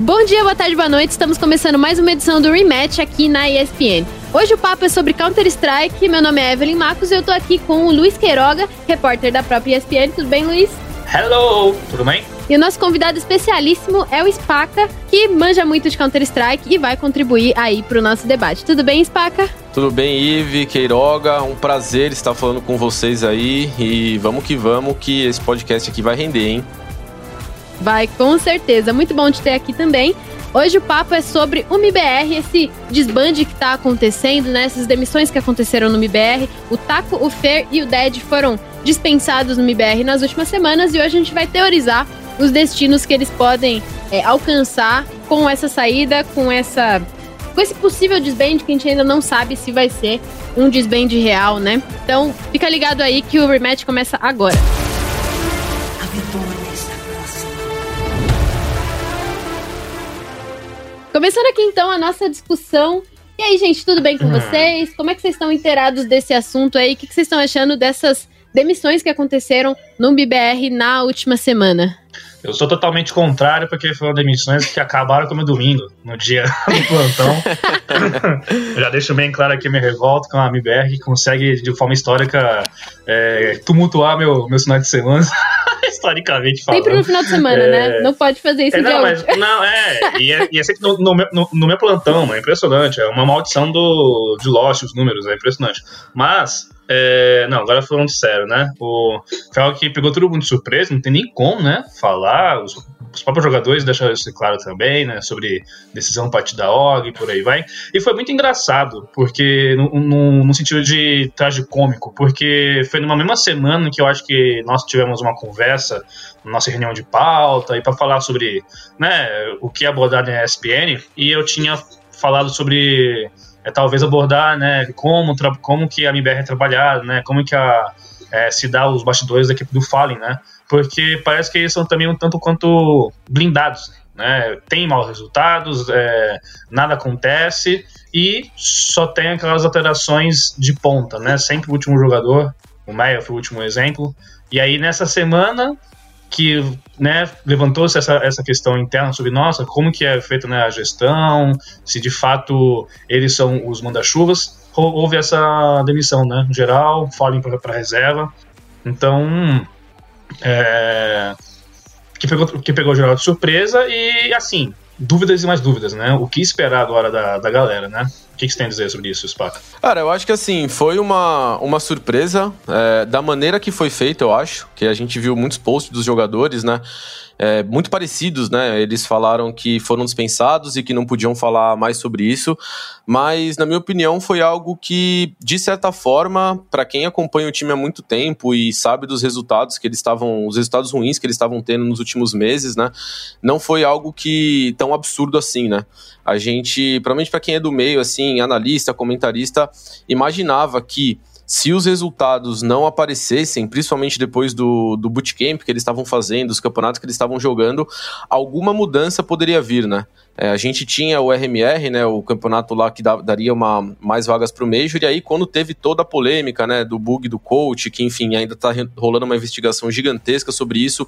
Bom dia, boa tarde, boa noite. Estamos começando mais uma edição do Rematch aqui na ESPN. Hoje o papo é sobre Counter-Strike. Meu nome é Evelyn Marcos e eu tô aqui com o Luiz Queiroga, repórter da própria ESPN. Tudo bem, Luiz? Hello, tudo bem? E o nosso convidado especialíssimo é o Spaca, que manja muito de Counter-Strike e vai contribuir aí pro nosso debate. Tudo bem, Spaca? Tudo bem, Ive, Queiroga, um prazer estar falando com vocês aí e vamos que vamos que esse podcast aqui vai render, hein? Vai, com certeza. Muito bom te ter aqui também. Hoje o papo é sobre o MIBR, esse desbande que está acontecendo, né? Essas demissões que aconteceram no MIBR. O Taco, o Fer e o Dead foram dispensados no MIBR nas últimas semanas e hoje a gente vai teorizar os destinos que eles podem é, alcançar com essa saída, com essa com esse possível desband que a gente ainda não sabe se vai ser um desband real, né? Então, fica ligado aí que o rematch começa agora. A Começando aqui então a nossa discussão. E aí, gente, tudo bem com hum. vocês? Como é que vocês estão inteirados desse assunto aí? O que, vocês estão achando dessas demissões que aconteceram no BBR na última semana? Eu sou totalmente contrário, porque foram demissões que acabaram com o meu domingo, no dia do plantão. já deixo bem claro aqui minha revolta com a MBR, que consegue, de forma histórica, é, tumultuar meu, meu final de semana. Historicamente falando. Sempre no final de semana, né? é... né? Não pode fazer isso é, não, mas, não, é. E é, e é sempre no, no, meu, no, no, meu plantão, é impressionante. É uma maldição do, de Lost, os números, é impressionante. Mas. É, não, agora falando sério, né? O algo que pegou todo mundo de surpresa, não tem nem como, né? Falar. Os, os próprios jogadores deixaram isso claro também, né? Sobre decisão partida org e por aí vai. E foi muito engraçado, porque no, sentido de traje cômico, porque foi numa mesma semana que eu acho que nós tivemos uma conversa nossa reunião de pauta e para falar sobre né, o que é abordado em ESPN e eu tinha falado sobre é, talvez abordar né, como, como que a MBR é trabalhada, né, como que a, é, se dá os bastidores da equipe do Fallen, né, porque parece que eles são também um tanto quanto blindados, né, tem maus resultados, é, nada acontece e só tem aquelas alterações de ponta, né, sempre o último jogador, o Meia foi o último exemplo, e aí nessa semana que né, levantou-se essa, essa questão interna sobre, nossa, como que é feita né, a gestão, se de fato eles são os manda-chuvas. Houve essa demissão, né, geral, falem para reserva. Então, é, que, pegou, que pegou geral de surpresa e, assim, dúvidas e mais dúvidas, né? O que esperar agora da, da galera, né? O que, que você tem a dizer sobre isso, Spaca? Cara, eu acho que assim, foi uma, uma surpresa é, da maneira que foi feita, eu acho. Que a gente viu muitos posts dos jogadores, né? É, muito parecidos, né? Eles falaram que foram dispensados e que não podiam falar mais sobre isso, mas na minha opinião foi algo que, de certa forma, para quem acompanha o time há muito tempo e sabe dos resultados que eles estavam, os resultados ruins que eles estavam tendo nos últimos meses, né? Não foi algo que tão absurdo assim, né? A gente, provavelmente para quem é do meio, assim, analista, comentarista, imaginava que se os resultados não aparecessem, principalmente depois do, do bootcamp que eles estavam fazendo, os campeonatos que eles estavam jogando, alguma mudança poderia vir, né? É, a gente tinha o RMR, né, o campeonato lá que daria uma, mais vagas para o Major, e aí quando teve toda a polêmica né, do bug do coach, que enfim, ainda está rolando uma investigação gigantesca sobre isso,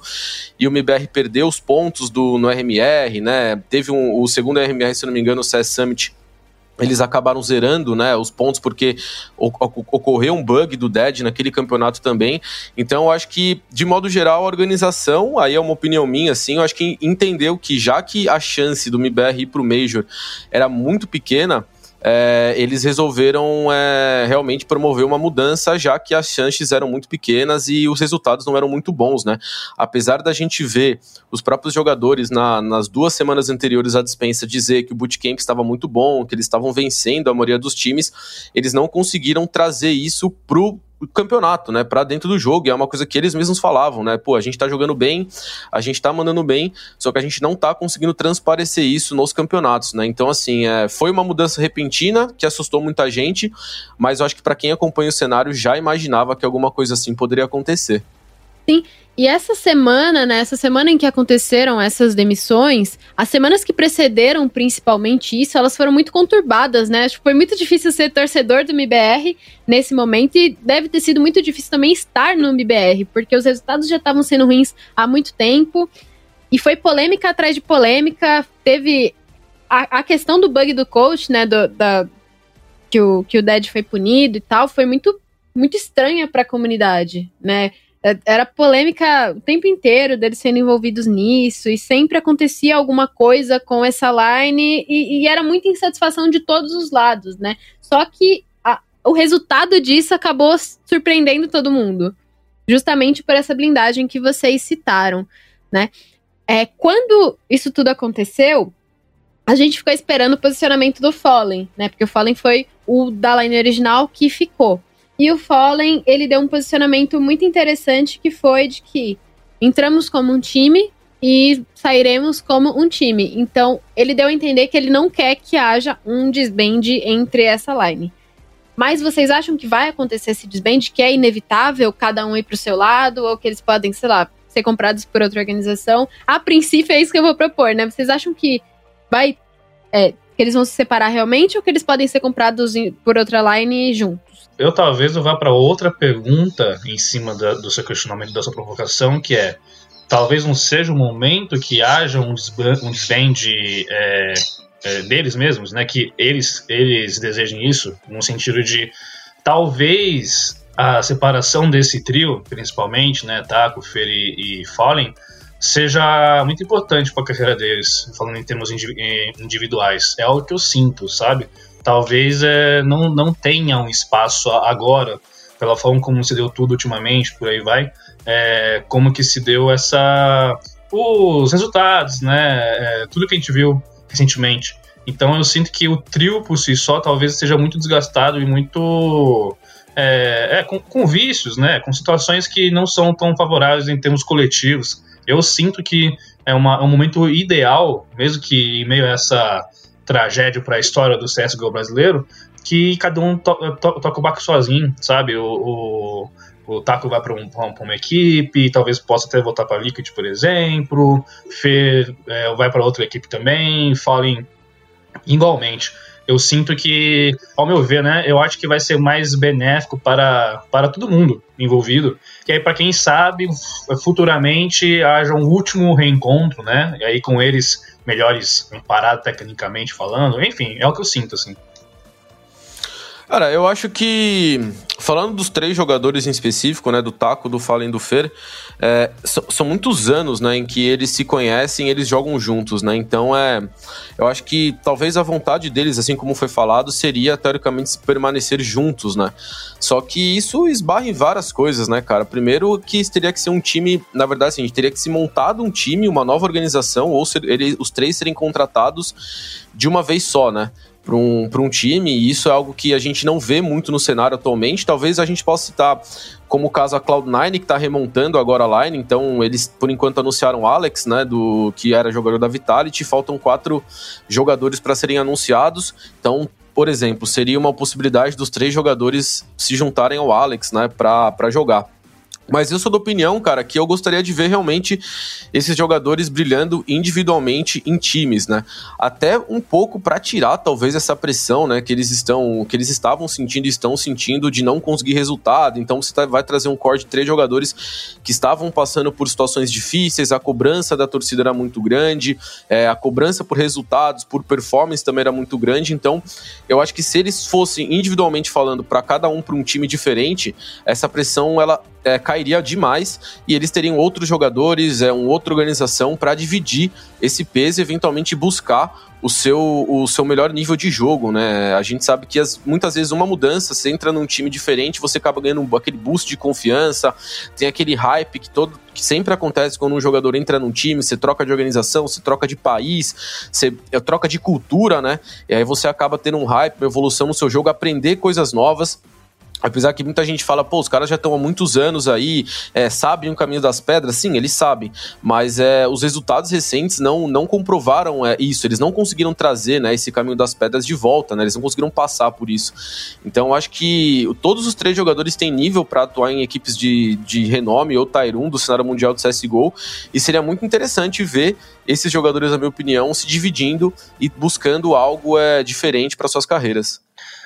e o MBR perdeu os pontos do, no RMR, né, teve um, o segundo RMR, se não me engano, o CS Summit, eles acabaram zerando né, os pontos porque ocorreu um bug do Dead naquele campeonato também. Então, eu acho que, de modo geral, a organização, aí é uma opinião minha, assim, eu acho que entendeu que já que a chance do MBR ir para o Major era muito pequena, é, eles resolveram é, realmente promover uma mudança, já que as chances eram muito pequenas e os resultados não eram muito bons, né? Apesar da gente ver os próprios jogadores na, nas duas semanas anteriores à dispensa dizer que o bootcamp estava muito bom, que eles estavam vencendo a maioria dos times, eles não conseguiram trazer isso pro campeonato, né, para dentro do jogo. E é uma coisa que eles mesmos falavam, né? Pô, a gente tá jogando bem, a gente tá mandando bem, só que a gente não tá conseguindo transparecer isso nos campeonatos, né? Então, assim, é, foi uma mudança repentina que assustou muita gente, mas eu acho que para quem acompanha o cenário já imaginava que alguma coisa assim poderia acontecer. Sim, e essa semana, né, essa semana em que aconteceram essas demissões, as semanas que precederam principalmente isso, elas foram muito conturbadas, né? Acho que foi muito difícil ser torcedor do MBR nesse momento e deve ter sido muito difícil também estar no MBR, porque os resultados já estavam sendo ruins há muito tempo. E foi polêmica atrás de polêmica. Teve a, a questão do bug do coach, né? Do, da, que, o, que o Dead foi punido e tal, foi muito, muito estranha para a comunidade, né? É, era polêmica o tempo inteiro deles sendo envolvidos nisso, e sempre acontecia alguma coisa com essa line, e, e era muita insatisfação de todos os lados, né? Só que a, o resultado disso acabou surpreendendo todo mundo, justamente por essa blindagem que vocês citaram, né? É, quando isso tudo aconteceu, a gente ficou esperando o posicionamento do Fallen, né? Porque o Fallen foi o da line original que ficou. E o Fallen, ele deu um posicionamento muito interessante que foi de que entramos como um time e sairemos como um time. Então, ele deu a entender que ele não quer que haja um desband entre essa line. Mas vocês acham que vai acontecer esse desband, que é inevitável cada um ir pro seu lado, ou que eles podem, sei lá, ser comprados por outra organização? A princípio é isso que eu vou propor, né? Vocês acham que vai. É, que eles vão se separar realmente ou que eles podem ser comprados por outra line juntos? Eu talvez eu vá para outra pergunta em cima da, do seu questionamento, da sua provocação, que é talvez não seja o momento que haja um, um desband é, é, deles mesmos, né? Que eles, eles desejem isso, no sentido de talvez a separação desse trio, principalmente, né? Taco, Fer e, e Fallen, seja muito importante para a carreira deles, falando em termos individuais. É algo que eu sinto, sabe? Talvez é, não, não tenha um espaço agora, pela forma como se deu tudo ultimamente, por aí vai, é, como que se deu essa os resultados, né, é, tudo que a gente viu recentemente. Então eu sinto que o trio por si só talvez seja muito desgastado e muito é, é com, com, vícios, né, com situações que não são tão favoráveis em termos coletivos. Eu sinto que é uma, um momento ideal, mesmo que em meio a essa tragédia para a história do CSGO brasileiro, que cada um to to toca o barco sozinho, sabe? O, o, o Taco vai para um, uma equipe, talvez possa até voltar para a Liquid, por exemplo, Fer é, vai para outra equipe também, Fallen igualmente. Eu sinto que, ao meu ver, né, eu acho que vai ser mais benéfico para, para todo mundo envolvido. E aí, para quem sabe, futuramente haja um último reencontro, né? E aí com eles melhores comparado tecnicamente falando. Enfim, é o que eu sinto, assim. Cara, eu acho que, falando dos três jogadores em específico, né, do Taco, do Fallen e do Fer, é, são, são, muitos anos, né, em que eles se conhecem eles jogam juntos, né, então é, eu acho que talvez a vontade deles, assim como foi falado, seria, teoricamente, permanecer juntos, né, só que isso esbarra em várias coisas, né, cara, primeiro que teria que ser um time, na verdade, assim, teria que se montado um time, uma nova organização, ou ser, ele, os três serem contratados de uma vez só, né, para um, um time, e isso é algo que a gente não vê muito no cenário atualmente. Talvez a gente possa citar como o caso a Cloud9, que está remontando agora a line, então eles por enquanto anunciaram o Alex, né, do que era jogador da Vitality, faltam quatro jogadores para serem anunciados, então por exemplo, seria uma possibilidade dos três jogadores se juntarem ao Alex, né, para jogar. Mas eu sou da opinião, cara, que eu gostaria de ver realmente esses jogadores brilhando individualmente em times, né? Até um pouco para tirar talvez essa pressão, né, que eles estão, que eles estavam sentindo estão sentindo de não conseguir resultado. Então você tá, vai trazer um core de três jogadores que estavam passando por situações difíceis, a cobrança da torcida era muito grande, é, a cobrança por resultados, por performance também era muito grande. Então eu acho que se eles fossem individualmente falando para cada um para um time diferente, essa pressão ela é, cairia demais e eles teriam outros jogadores, é, uma outra organização para dividir esse peso e eventualmente buscar o seu, o seu melhor nível de jogo, né? A gente sabe que as, muitas vezes uma mudança, você entra num time diferente, você acaba ganhando aquele boost de confiança, tem aquele hype que todo que sempre acontece quando um jogador entra num time, você troca de organização, você troca de país, você é, troca de cultura, né? E aí você acaba tendo um hype, uma evolução no seu jogo, aprender coisas novas Apesar que muita gente fala, pô, os caras já estão há muitos anos aí, é, sabem o caminho das pedras. Sim, eles sabem, mas é, os resultados recentes não, não comprovaram é, isso. Eles não conseguiram trazer né, esse caminho das pedras de volta, né? Eles não conseguiram passar por isso. Então, acho que todos os três jogadores têm nível para atuar em equipes de, de renome ou Tyroom do cenário mundial do CSGO. E seria muito interessante ver esses jogadores, na minha opinião, se dividindo e buscando algo é, diferente para suas carreiras.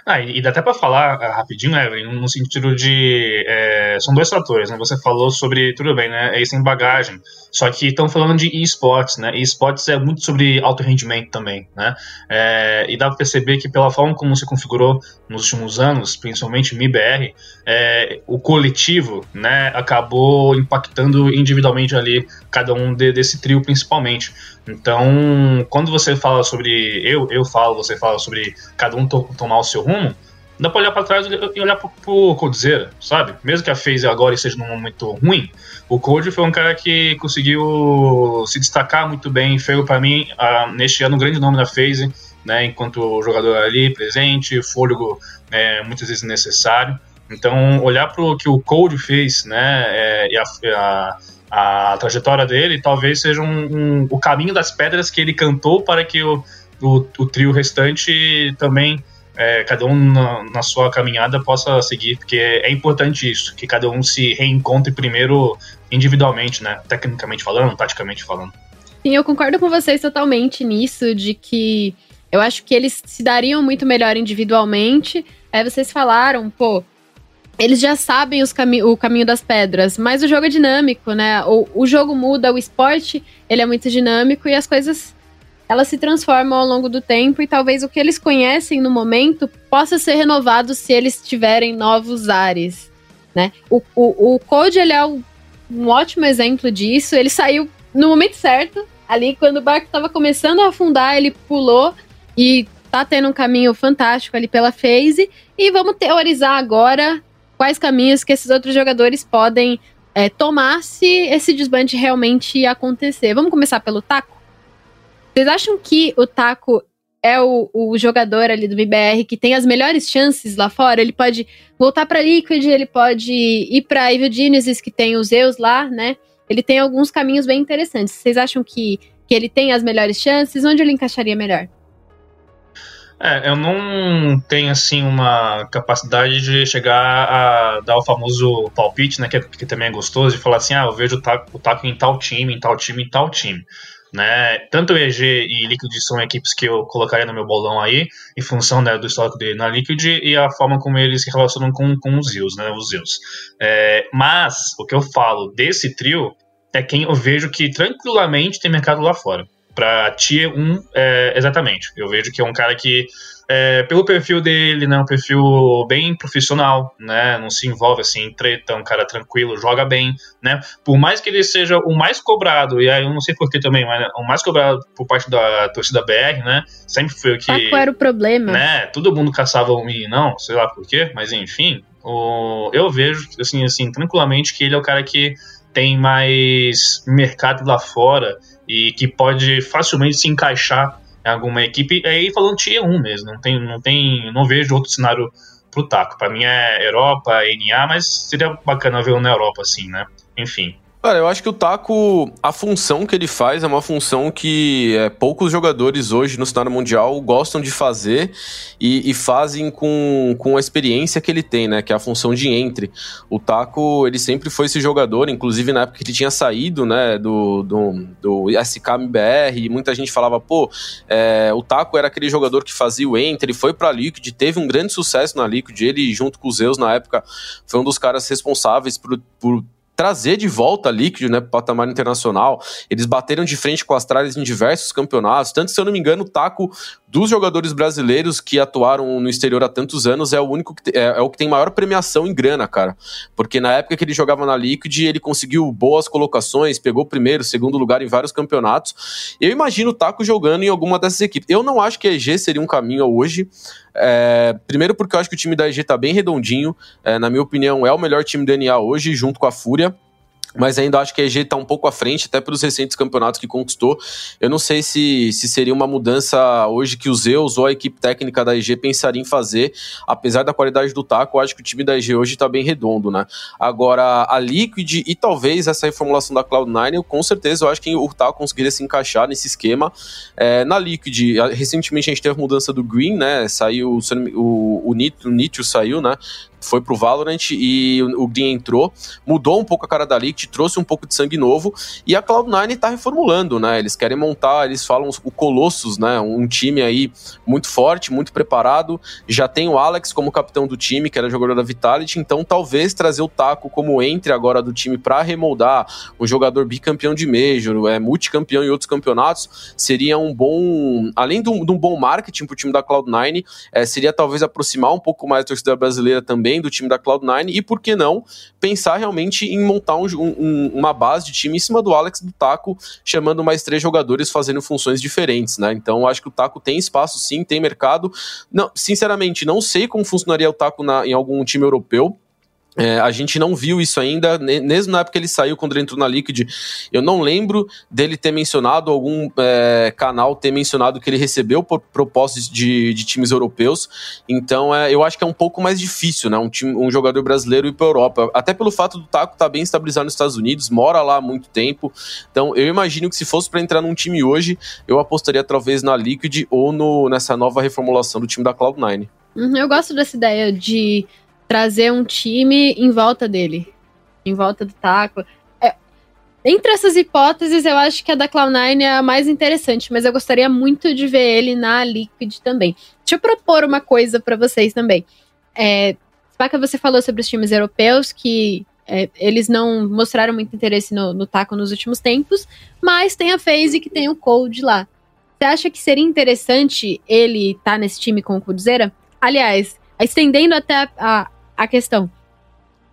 Ah, e dá até para falar uh, rapidinho, Evelyn, no sentido de. É, são dois fatores, né? Você falou sobre. Tudo bem, né? É isso em bagagem. Só que estão falando de esportes, né? E esportes é muito sobre alto rendimento também, né? É, e dá para perceber que pela forma como se configurou nos últimos anos, principalmente MIBR, é, o coletivo, né, acabou impactando individualmente ali cada um de, desse trio principalmente. Então, quando você fala sobre eu, eu falo, você fala sobre cada um to tomar o seu rumo, dá pra olhar para trás e olhar pro, pro Coldzera, sabe? Mesmo que a FaZe agora esteja num momento ruim, o Cold foi um cara que conseguiu se destacar muito bem, foi para mim, neste ano, um grande nome da FaZe, né, enquanto jogador ali presente, fôlego é, muitas vezes necessário. Então, olhar para o que o Cold fez, né, é, e a, a, a, trajetória dele, talvez seja um, um, o caminho das pedras que ele cantou para que o, o, o trio restante também é, cada um na, na, sua caminhada possa seguir, porque é, é, importante isso, que cada um se reencontre primeiro individualmente, né? Tecnicamente falando, taticamente falando. Sim, eu concordo com vocês totalmente nisso, de que eu acho que eles se dariam muito melhor individualmente. Aí vocês falaram, pô, eles já sabem cami o caminho das pedras, mas o jogo é dinâmico, né? O, o jogo muda, o esporte ele é muito dinâmico e as coisas elas se transformam ao longo do tempo e talvez o que eles conhecem no momento possa ser renovado se eles tiverem novos ares, né? O, o, o Code, ele é um, um ótimo exemplo disso, ele saiu no momento certo, ali quando o barco estava começando a afundar, ele pulou e tá tendo um caminho fantástico ali pela phase, e vamos teorizar agora quais caminhos que esses outros jogadores podem é, tomar se esse desbande realmente acontecer. Vamos começar pelo Taco? Vocês acham que o Taco é o, o, jogador ali do BBR que tem as melhores chances lá fora? Ele pode voltar para Liquid, ele pode ir para Evil Genesis, que tem os Zeus lá, né? Ele tem alguns caminhos bem interessantes. Vocês acham que, que ele tem as melhores chances? Onde ele encaixaria melhor? É, eu não tenho assim uma capacidade de chegar a dar o famoso palpite, né? Que, que também é gostoso, de falar assim, ah, eu vejo o taco, o taco em tal time, em tal time, em tal time. Né? Tanto EG e Liquid são equipes que eu colocaria no meu bolão aí, em função né, do histórico dele na Liquid e a forma como eles se relacionam com, com os Zeus, né? Os Zeus. É, mas o que eu falo desse trio é quem eu vejo que tranquilamente tem mercado lá fora. Para Tier 1, é, exatamente. Eu vejo que é um cara que é, pelo perfil dele, né, um perfil bem profissional, né, não se envolve assim em treta, um cara tranquilo, joga bem, né, por mais que ele seja o mais cobrado, e aí eu não sei porquê também, mas o mais cobrado por parte da torcida BR, né, sempre foi o que... Ah, qual era o problema? Né, todo mundo caçava o um não, sei lá porquê, mas enfim, o, eu vejo, assim, assim, tranquilamente que ele é o cara que tem mais mercado lá fora e que pode facilmente se encaixar alguma equipe. Aí falando Tier 1 mesmo, não tem, não tem, não vejo outro cenário pro Taco. Para mim é Europa, NA, mas seria bacana ver na Europa assim, né? Enfim. Cara, eu acho que o Taco, a função que ele faz é uma função que é, poucos jogadores hoje no cenário mundial gostam de fazer e, e, fazem com, com a experiência que ele tem, né? Que é a função de entre. O Taco, ele sempre foi esse jogador, inclusive na época que ele tinha saído, né, do, do, do SKMBR, e muita gente falava, pô, é, o Taco era aquele jogador que fazia o entre, foi pra Liquid, teve um grande sucesso na Liquid, ele junto com os Zeus na época foi um dos caras responsáveis por, por trazer de volta a Liquid, né, para o patamar internacional. Eles bateram de frente com as tralhas em diversos campeonatos. Tanto, se eu não me engano, o Taco dos jogadores brasileiros que atuaram no exterior há tantos anos é o único que é, é, o que tem maior premiação em grana, cara. Porque na época que ele jogava na Liquid, ele conseguiu boas colocações, pegou primeiro, segundo lugar em vários campeonatos. Eu imagino o Taco jogando em alguma dessas equipes. Eu não acho que a EG seria um caminho hoje. É, primeiro porque eu acho que o time da EG tá bem redondinho. É, na minha opinião, é o melhor time do NA hoje, junto com a Fúria mas ainda acho que a EG está um pouco à frente, até pelos recentes campeonatos que conquistou. Eu não sei se, se seria uma mudança hoje que os Zeus ou a equipe técnica da EG pensaria em fazer, apesar da qualidade do taco, eu acho que o time da EG hoje está bem redondo, né? Agora, a Liquid e talvez essa reformulação da Cloud9, com certeza eu acho que o taco conseguiria se encaixar nesse esquema. É, na Liquid, recentemente a gente teve a mudança do Green, né? Saiu o, o, o Nitro saiu, né? Foi pro Valorant e o, o Green entrou, mudou um pouco a cara da Liquid, trouxe um pouco de sangue novo e a Cloud9 tá reformulando, né? Eles querem montar, eles falam o Colossus, né? Um time aí muito forte, muito preparado. Já tem o Alex como capitão do time, que era jogador da Vitality, então talvez trazer o Taco como entre agora do time para remoldar um jogador bicampeão de Major, é multicampeão em outros campeonatos, seria um bom, além de um, de um bom marketing pro time da Cloud9, é, seria talvez aproximar um pouco mais a torcida brasileira também do time da Cloud9 e por que não pensar realmente em montar um, um, uma base de time em cima do Alex do Taco, chamando mais três jogadores fazendo funções diferentes, né? Então acho que o Taco tem espaço sim, tem mercado. Não, sinceramente, não sei como funcionaria o Taco na, em algum time europeu. É, a gente não viu isso ainda, mesmo na época que ele saiu, quando ele entrou na Liquid. Eu não lembro dele ter mencionado, algum é, canal ter mencionado que ele recebeu propostas de, de times europeus. Então, é, eu acho que é um pouco mais difícil, né? Um, time, um jogador brasileiro ir para Europa. Até pelo fato do Taco estar tá bem estabilizado nos Estados Unidos, mora lá há muito tempo. Então, eu imagino que se fosse para entrar num time hoje, eu apostaria talvez na Liquid ou no, nessa nova reformulação do time da Cloud9. Uhum, eu gosto dessa ideia de trazer um time em volta dele, em volta do taco. É, entre essas hipóteses, eu acho que a da Cloud9 é a mais interessante, mas eu gostaria muito de ver ele na Liquid também. Deixa eu propor uma coisa para vocês também. É, Spaca, você falou sobre os times europeus que é, eles não mostraram muito interesse no, no taco nos últimos tempos, mas tem a FaZe que tem o Cold lá. Você acha que seria interessante ele estar tá nesse time com o Cudzeira? Aliás, estendendo até a, a, a questão.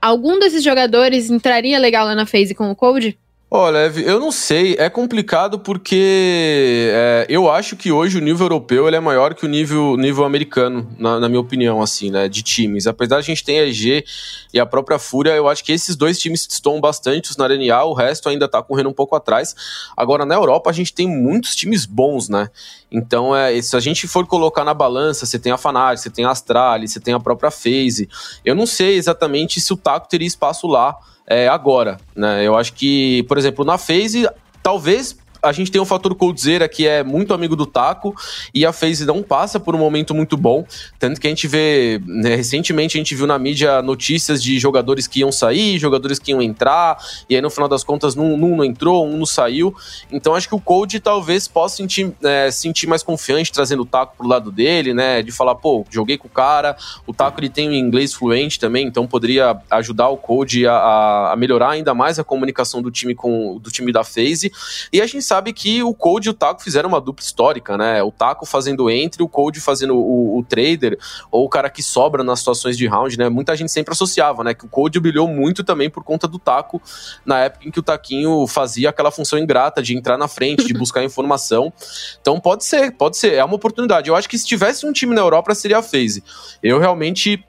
Algum desses jogadores entraria legal lá na phase com o Code? Olha, eu não sei, é complicado porque é, eu acho que hoje o nível europeu ele é maior que o nível, nível americano, na, na, minha opinião, assim, né, de times. Apesar de a gente ter a EG e a própria Fúria, eu acho que esses dois times estão bastante na RNA, o resto ainda tá correndo um pouco atrás. Agora, na Europa, a gente tem muitos times bons, né? Então, é, se a gente for colocar na balança, você tem a Fnatic, você tem a Astralis, você tem a própria FaZe. Eu não sei exatamente se o Taco teria espaço lá, é, agora, né? Eu acho que, por exemplo, na phase, talvez a gente tem o fator Coldzera, que é muito amigo do Taco, e a FaZe não passa por um momento muito bom. Tanto que a gente vê, né, recentemente a gente viu na mídia notícias de jogadores que iam sair, jogadores que iam entrar, e aí no final das contas um, um não entrou, um não saiu. Então acho que o Cold talvez possa sentir, é, sentir mais confiante trazendo o Taco pro lado dele, né? De falar, pô, joguei com o cara, o Taco ele tem um inglês fluente também, então poderia ajudar o Cold a, a melhorar ainda mais a comunicação do time com do time da FaZe. E a gente sabe sabe que o Code e o Taco fizeram uma dupla histórica, né? O Taco fazendo entre, o Code fazendo o, o, trader, ou o cara que sobra nas situações de round, né? Muita gente sempre associava, né? Que o Code brilhou muito também por conta do Taco, na época em que o Taquinho fazia aquela função ingrata de entrar na frente, de buscar informação. Então pode ser, pode ser, é uma oportunidade. Eu acho que se tivesse um time na Europa seria a FaZe. Eu realmente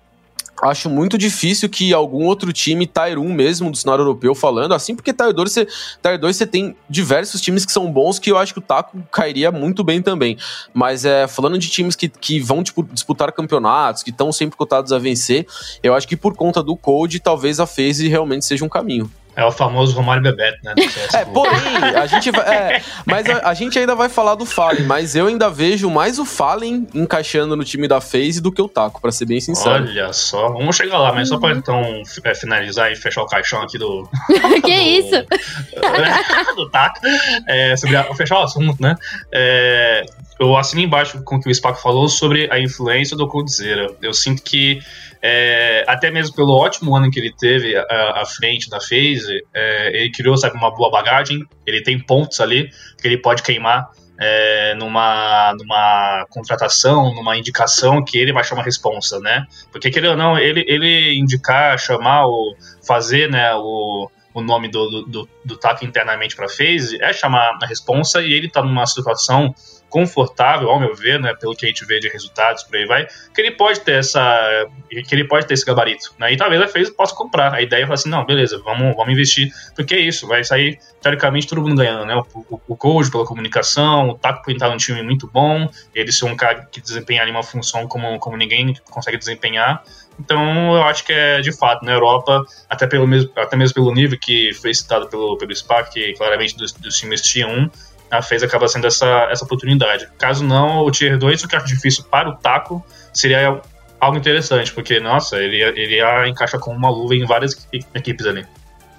Acho muito difícil que algum outro time, Tier 1 mesmo, do cenário europeu, falando, assim, porque Tier 2, você, Tier 2 você tem diversos times que são bons, que eu acho que o Taco cairia muito bem também. Mas é, falando de times que, que vão tipo, disputar campeonatos, que estão sempre cotados a vencer, eu acho que por conta do Code, talvez a FaZe realmente seja um caminho. É o famoso Romário Bebeto, né? É, porém, a gente vai. É, mas a, a, gente ainda vai falar do Fallen, mas eu ainda vejo mais o Fallen encaixando no time da FaZe do que o Taco, para ser bem sincero. Olha só, vamos chegar lá, mas só pra então é, finalizar e fechar o caixão aqui do. que do, isso? do Taco. É, sobre a, fechar o assunto, né? É, eu assino embaixo com o que o Spaco falou sobre a influência do Coldzera. Eu sinto que é, até mesmo pelo ótimo ano que ele teve à, frente da FaZe, é, ele criou, sabe, uma boa bagagem, ele tem pontos ali que ele pode queimar é, numa, numa contratação, numa indicação que ele vai chamar responsa, né? Porque, querendo ou não, ele, ele indicar, chamar, ou fazer, né, o, o nome do, do, do, do TAC internamente para FaZe é chamar a responsa e ele tá numa situação confortável, ao meu ver, né, pelo que a gente vê de resultados por aí vai, que ele pode ter essa, que ele pode ter esse gabarito, né? E talvez a FaZe possa comprar. A ideia é falar assim, não, beleza, vamos, vamos investir, porque é isso, vai sair teoricamente todo mundo ganhando, né? O, o, o Code pela comunicação, o Taco por entrar num time muito bom, ele ser um cara que desempenha ali uma função como, como ninguém consegue desempenhar. Então, eu acho que é de fato, na Europa, até, pelo mesmo, até mesmo pelo nível que foi citado pelo, pelo SPAC, que claramente dos, dos times tinha um, a FaZe acaba sendo essa, essa oportunidade. Caso não, o Tier 2, o que acho difícil para o Taco seria algo interessante, porque, nossa, ele, ele encaixa com uma luva em várias equipes ali.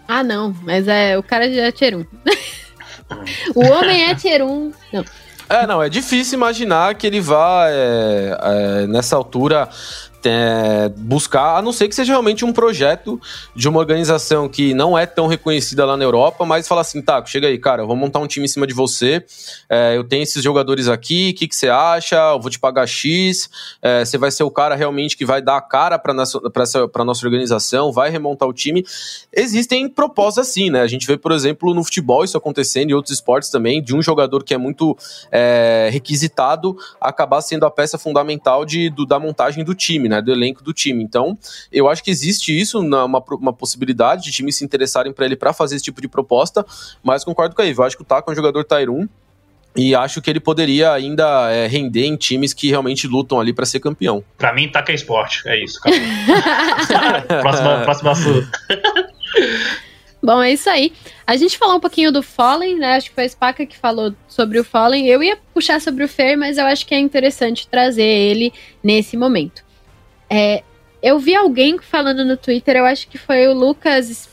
Ah, não, mas é o cara já é tier 1. o homem é tier 1. Não. É, não, é difícil imaginar que ele vá, é, é, nessa altura, é, buscar, a não ser que seja realmente um projeto de uma organização que não é tão reconhecida lá na Europa, mas fala assim, tá, chega aí, cara, eu vou montar um time em cima de você, é, eu tenho esses jogadores aqui, o que, que você acha? Eu vou te pagar X, é, você vai ser o cara realmente que vai dar a cara para nossa, organização, vai remontar o time. Existem propostas assim, né? A gente vê, por exemplo, no futebol isso acontecendo, em outros esportes também, de um jogador que é muito é, requisitado acabar sendo a peça fundamental de, do, da montagem do time, né? Né, do elenco do time. Então, eu acho que existe isso, uma, uma possibilidade de times se interessarem para ele para fazer esse tipo de proposta, mas concordo com a Ivo, eu acho que o Taco é um jogador 1, e acho que ele poderia ainda é, render em times que realmente lutam ali para ser campeão. Para mim, Taco é esporte. É isso, cara. próximo assunto. Bom, é isso aí. A gente falou um pouquinho do Fallen, né? Acho que foi a Spaca que falou sobre o Fallen. Eu ia puxar sobre o Fer, mas eu acho que é interessante trazer ele nesse momento. É, eu vi alguém falando no Twitter, eu acho que foi o Lucas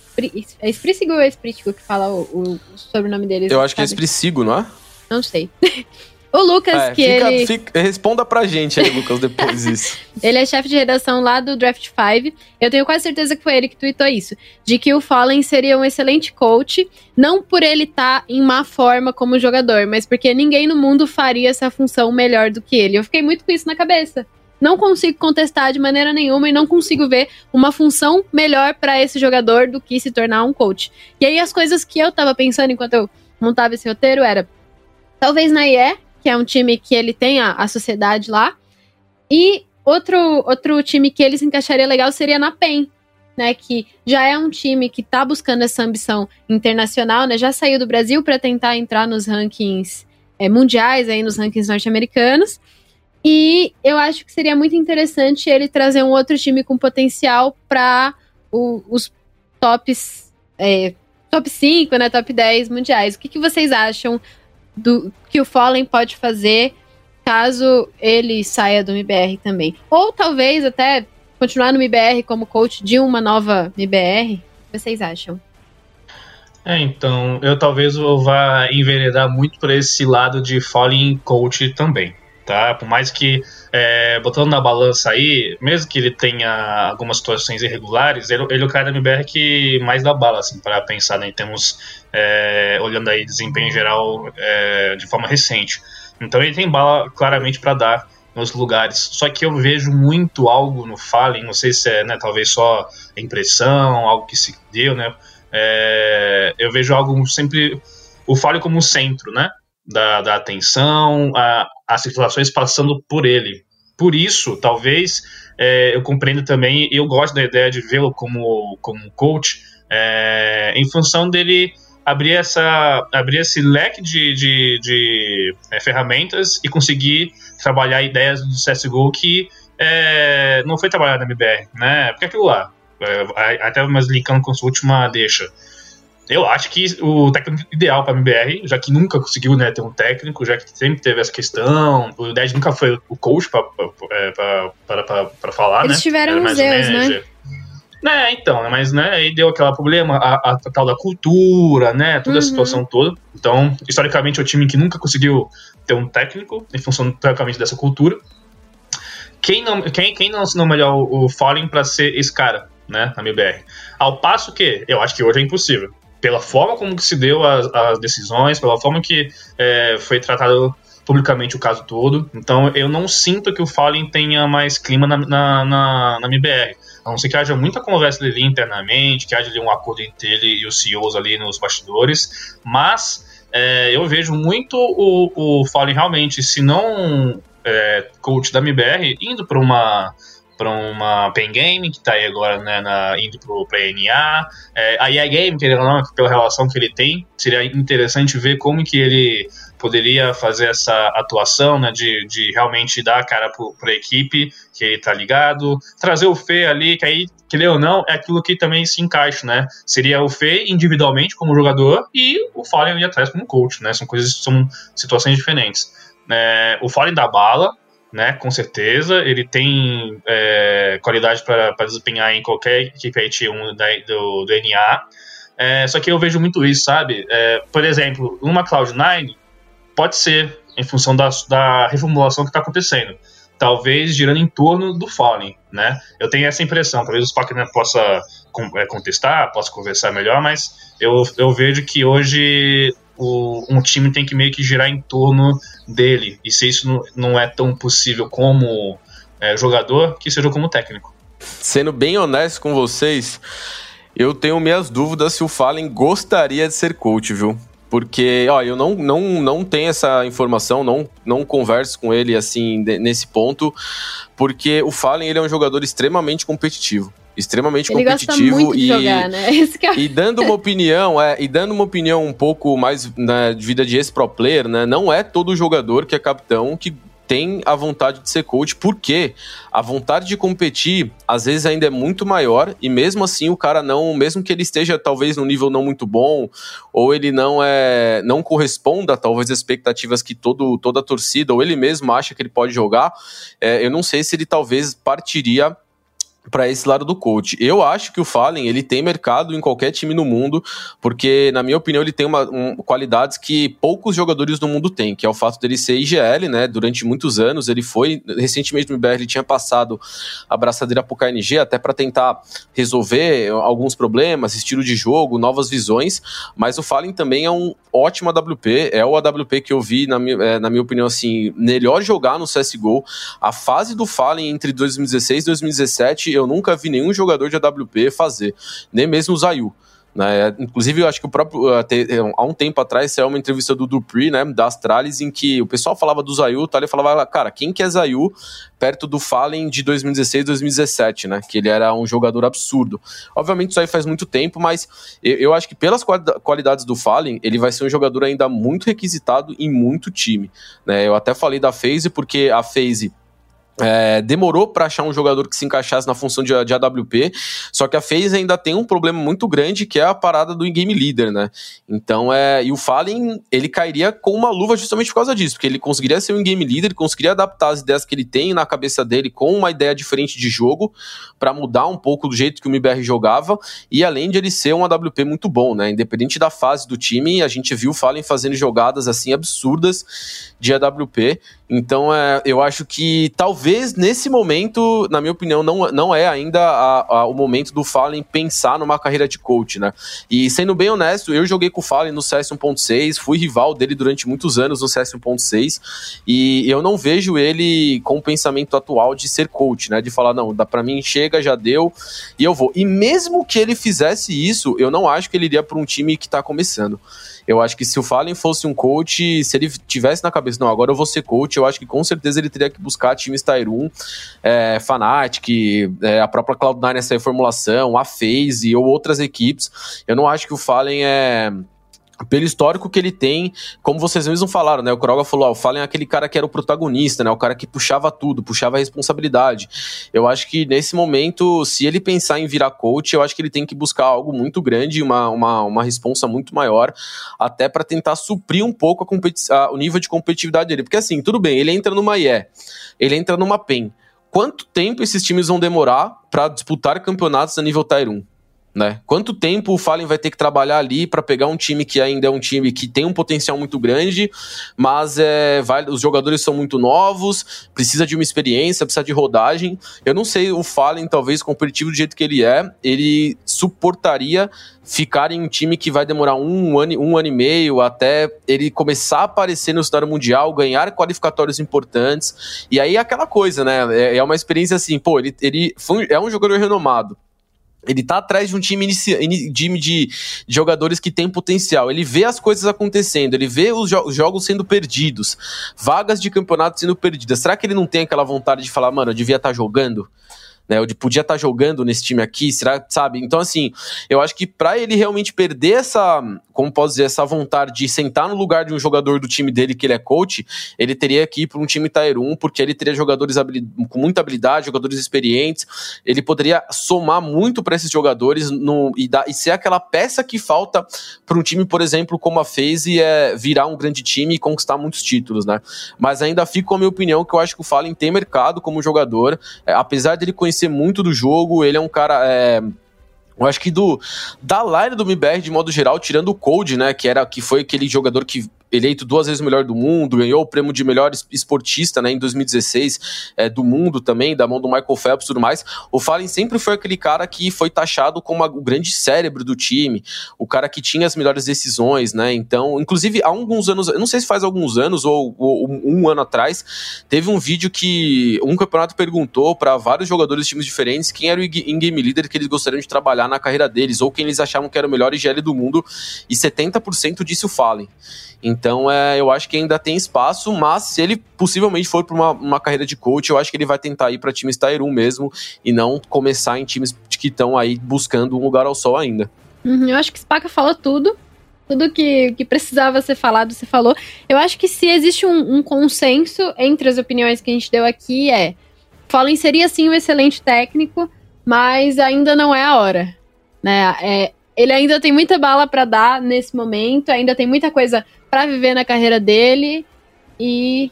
é Espricigo ou é que fala o, o, o sobrenome dele? Eu acho sabe? que é Espricigo, não é? Não sei. o Lucas, é, que fica, ele. Fica, responda pra gente aí, Lucas, depois isso. ele é chefe de redação lá do Draft 5. Eu tenho quase certeza que foi ele que tweetou isso. De que o Fallen seria um excelente coach, não por ele estar tá em má forma como jogador, mas porque ninguém no mundo faria essa função melhor do que ele. Eu fiquei muito com isso na cabeça não consigo contestar de maneira nenhuma e não consigo ver uma função melhor para esse jogador do que se tornar um coach. E aí as coisas que eu tava pensando enquanto eu montava esse roteiro era talvez na IE, que é um time que ele tem a, a sociedade lá, e outro outro time que ele se encaixaria legal seria na PEN, né, que já é um time que está buscando essa ambição internacional, né, já saiu do Brasil para tentar entrar nos rankings é, mundiais, aí nos rankings norte-americanos, e eu acho que seria muito interessante ele trazer um outro time com potencial para os tops. É, top 5, né? Top 10 mundiais. O que, que vocês acham do que o Fallen pode fazer caso ele saia do MBR também? Ou talvez até continuar no MBR como coach de uma nova MBR? O que vocês acham? É, então, eu talvez vá enveredar muito por esse lado de Fallen coach também tá? Por mais que, é, botando na balança aí, mesmo que ele tenha algumas situações irregulares, ele, ele é o cara da MBR que mais dá bala, assim, para pensar né, em termos, é, olhando aí desempenho geral é, de forma recente. Então ele tem bala claramente para dar nos lugares. Só que eu vejo muito algo no Fallen, não sei se é, né, talvez só impressão, algo que se deu, né? É, eu vejo algo sempre o Fallen como centro, né? Da, da atenção, a, as situações passando por ele. Por isso, talvez é, eu compreendo também, eu gosto da ideia de vê-lo como, como coach, é, em função dele abrir, essa, abrir esse leque de, de, de é, ferramentas e conseguir trabalhar ideias do CSGO que é, não foi trabalhado na MBR, né? Porque aquilo lá, é, até mais linkando com sua última deixa, eu acho que o técnico ideal para a MBR, já que nunca conseguiu né, ter um técnico, já que sempre teve essa questão, o Ded nunca foi o coach para falar, Eles né? tiveram os Zeus, né? É, então, né, mas né, aí deu aquele problema, a, a, a tal da cultura, né, toda uhum. a situação toda. Então, historicamente, é o time que nunca conseguiu ter um técnico, em função, teoricamente, dessa cultura. Quem não, quem, quem não assinou melhor o, o Fallen para ser esse cara, né, na MBR? Ao passo que, eu acho que hoje é impossível pela forma como se deu as, as decisões, pela forma que é, foi tratado publicamente o caso todo. Então eu não sinto que o Fallen tenha mais clima na, na, na, na MBR. A não ser que haja muita conversa dele internamente, que haja ali um acordo entre ele e os CEOs ali nos bastidores. Mas é, eu vejo muito o, o Fallen realmente, se não é, coach da MBR, indo para uma para uma Pen Game, que está aí agora né, na, indo para a NA. É, a EA Game, querendo ou não, pela relação que ele tem, seria interessante ver como que ele poderia fazer essa atuação, né, de, de realmente dar a cara para a equipe, que ele tá ligado, trazer o Fê ali, que aí, que ou não, é aquilo que também se encaixa, né, seria o Fê individualmente como jogador e o Fallen ali atrás como coach, né, são coisas, são situações diferentes. É, o Fallen da bala, né? Com certeza. Ele tem é, qualidade para desempenhar em qualquer equipe IT1 da, do, do NA. É, só que eu vejo muito isso, sabe? É, por exemplo, uma Cloud9 pode ser, em função da, da reformulação que está acontecendo. Talvez girando em torno do Fallen, né? Eu tenho essa impressão. Talvez o Spock né, possa é, contestar, possa conversar melhor, mas eu, eu vejo que hoje o, um time tem que meio que girar em torno dele. E se isso não, não é tão possível como é, jogador, que seja como técnico. Sendo bem honesto com vocês, eu tenho minhas dúvidas se o Fallen gostaria de ser coach, viu? Porque, ó, eu não, não, não tenho essa informação, não, não converso com ele assim nesse ponto, porque o Fallen ele é um jogador extremamente competitivo extremamente ele competitivo e, jogar, né? É... e dando uma opinião, é, e dando uma opinião um pouco mais né, de vida de ex-pro player, né? Não é todo jogador que é capitão que tem a vontade de ser coach, porque a vontade de competir às vezes ainda é muito maior e mesmo assim o cara não, mesmo que ele esteja talvez num nível não muito bom ou ele não é não corresponda talvez às expectativas que todo, toda a torcida ou ele mesmo acha que ele pode jogar, é, eu não sei se ele talvez partiria para esse lado do coach. Eu acho que o Fallen ele tem mercado em qualquer time no mundo, porque na minha opinião ele tem uma, um, qualidades que poucos jogadores no mundo têm, que é o fato dele ser IGL, né? Durante muitos anos ele foi recentemente no IBR ele tinha passado a braçadeira pro KNG até para tentar resolver alguns problemas, estilo de jogo, novas visões, mas o Fallen também é um ótimo AWP, é o AWP que eu vi na é, na minha opinião assim, melhor jogar no CS:GO. A fase do Fallen entre 2016 e 2017 eu nunca vi nenhum jogador de AWP fazer, nem mesmo o Zayu. Né? Inclusive, eu acho que o próprio. Há um tempo atrás saiu uma entrevista do Dupri, né? Da Astralis, em que o pessoal falava do Zayu, tá? Ele falava, cara, quem que é Zayu perto do Fallen de 2016, 2017, né? Que ele era um jogador absurdo. Obviamente, isso aí faz muito tempo, mas eu, eu acho que pelas qualidades do Fallen, ele vai ser um jogador ainda muito requisitado em muito time. Né? Eu até falei da FaZe, porque a FaZe é, demorou para achar um jogador que se encaixasse na função de, de, AWP, só que a FaZe ainda tem um problema muito grande que é a parada do in-game leader, né? Então, é, e o Fallen, ele cairia com uma luva justamente por causa disso, porque ele conseguiria ser um in-game leader, conseguiria adaptar as ideias que ele tem na cabeça dele com uma ideia diferente de jogo, para mudar um pouco do jeito que o MBR jogava, e além de ele ser um AWP muito bom, né? Independente da fase do time, a gente viu o Fallen fazendo jogadas assim absurdas de AWP, então, é, eu acho que talvez nesse momento, na minha opinião, não, não é ainda a, a, o momento do Fallen pensar numa carreira de coach, né? E sendo bem honesto, eu joguei com o Fallen no CS 1.6, fui rival dele durante muitos anos no CS 1.6, e eu não vejo ele com o pensamento atual de ser coach, né? De falar, não, dá pra mim, chega, já deu, e eu vou. E mesmo que ele fizesse isso, eu não acho que ele iria para um time que tá começando. Eu acho que se o Fallen fosse um coach, se ele tivesse na cabeça, não, agora eu vou ser coach, eu acho que com certeza ele teria que buscar times Tier 1, é, Fnatic, é, a própria Cloud9 essa reformulação, a FaZe ou outras equipes. Eu não acho que o Fallen é pelo histórico que ele tem, como vocês mesmos falaram, né? O Kroga falou, ó, o Fallen é aquele cara que era o protagonista, né? O cara que puxava tudo, puxava a responsabilidade. Eu acho que nesse momento, se ele pensar em virar coach, eu acho que ele tem que buscar algo muito grande, uma, uma, uma responsa muito maior, até para tentar suprir um pouco a a, o nível de competitividade dele. Porque assim, tudo bem, ele entra numa IE, ele entra numa PEN. Quanto tempo esses times vão demorar para disputar campeonatos a nível Tier 1? Né? Quanto tempo o Fallen vai ter que trabalhar ali para pegar um time que ainda é um time que tem um potencial muito grande, mas é, vai, os jogadores são muito novos, precisa de uma experiência, precisa de rodagem. Eu não sei, o Fallen, talvez competitivo do jeito que ele é, ele suportaria ficar em um time que vai demorar um ano, um ano e meio até ele começar a aparecer no cenário mundial, ganhar qualificatórios importantes. E aí é aquela coisa, né? É, é uma experiência assim, pô, ele, ele foi, é um jogador renomado ele tá atrás de um time, time de, jogadores que tem potencial. Ele vê as coisas acontecendo, ele vê os, jo os, jogos sendo perdidos, vagas de campeonato sendo perdidas. Será que ele não tem aquela vontade de falar, mano, eu devia estar tá jogando? Né, eu podia estar tá jogando nesse time aqui, será, sabe? Então, assim, eu acho que para ele realmente perder essa como posso dizer, essa vontade de sentar no lugar de um jogador do time dele que ele é coach, ele teria que ir para um time Tier 1, porque ele teria jogadores com muita habilidade, jogadores experientes, ele poderia somar muito para esses jogadores no, e, dar, e ser aquela peça que falta para um time, por exemplo, como a FaZe, é virar um grande time e conquistar muitos títulos, né? Mas ainda fico com a minha opinião que eu acho que o Fallen tem mercado como jogador, é, apesar dele conhecer muito do jogo, ele é um cara... É, eu acho que do da line do MBR de modo geral, tirando o Cold, né, que era que foi aquele jogador que eleito duas vezes o melhor do mundo, ganhou o prêmio de melhor esportista né, em 2016 é, do mundo também, da mão do Michael Phelps e tudo mais. O Fallen sempre foi aquele cara que foi taxado como o grande cérebro do time, o cara que tinha as melhores decisões, né? Então, inclusive, há alguns anos, eu não sei se faz alguns anos ou, ou um ano atrás, teve um vídeo que um campeonato perguntou para vários jogadores de times diferentes quem era o in-game leader que eles gostariam de trabalhar na carreira deles, ou quem eles achavam que era o melhor IGL do mundo, e 70% disse o Fallen. Então, é, eu acho que ainda tem espaço, mas se ele possivelmente for para uma, uma, carreira de coach, eu acho que ele vai tentar ir para times Tier 1 mesmo e não começar em times que estão aí buscando um lugar ao sol ainda. Uhum, eu acho que Spaca falou tudo. Tudo que, que precisava ser falado, você falou. Eu acho que se existe um, um consenso entre as opiniões que a gente deu aqui, é. Fallen seria sim um excelente técnico, mas ainda não é a hora. Né? É, ele ainda tem muita bala para dar nesse momento, ainda tem muita coisa para viver na carreira dele e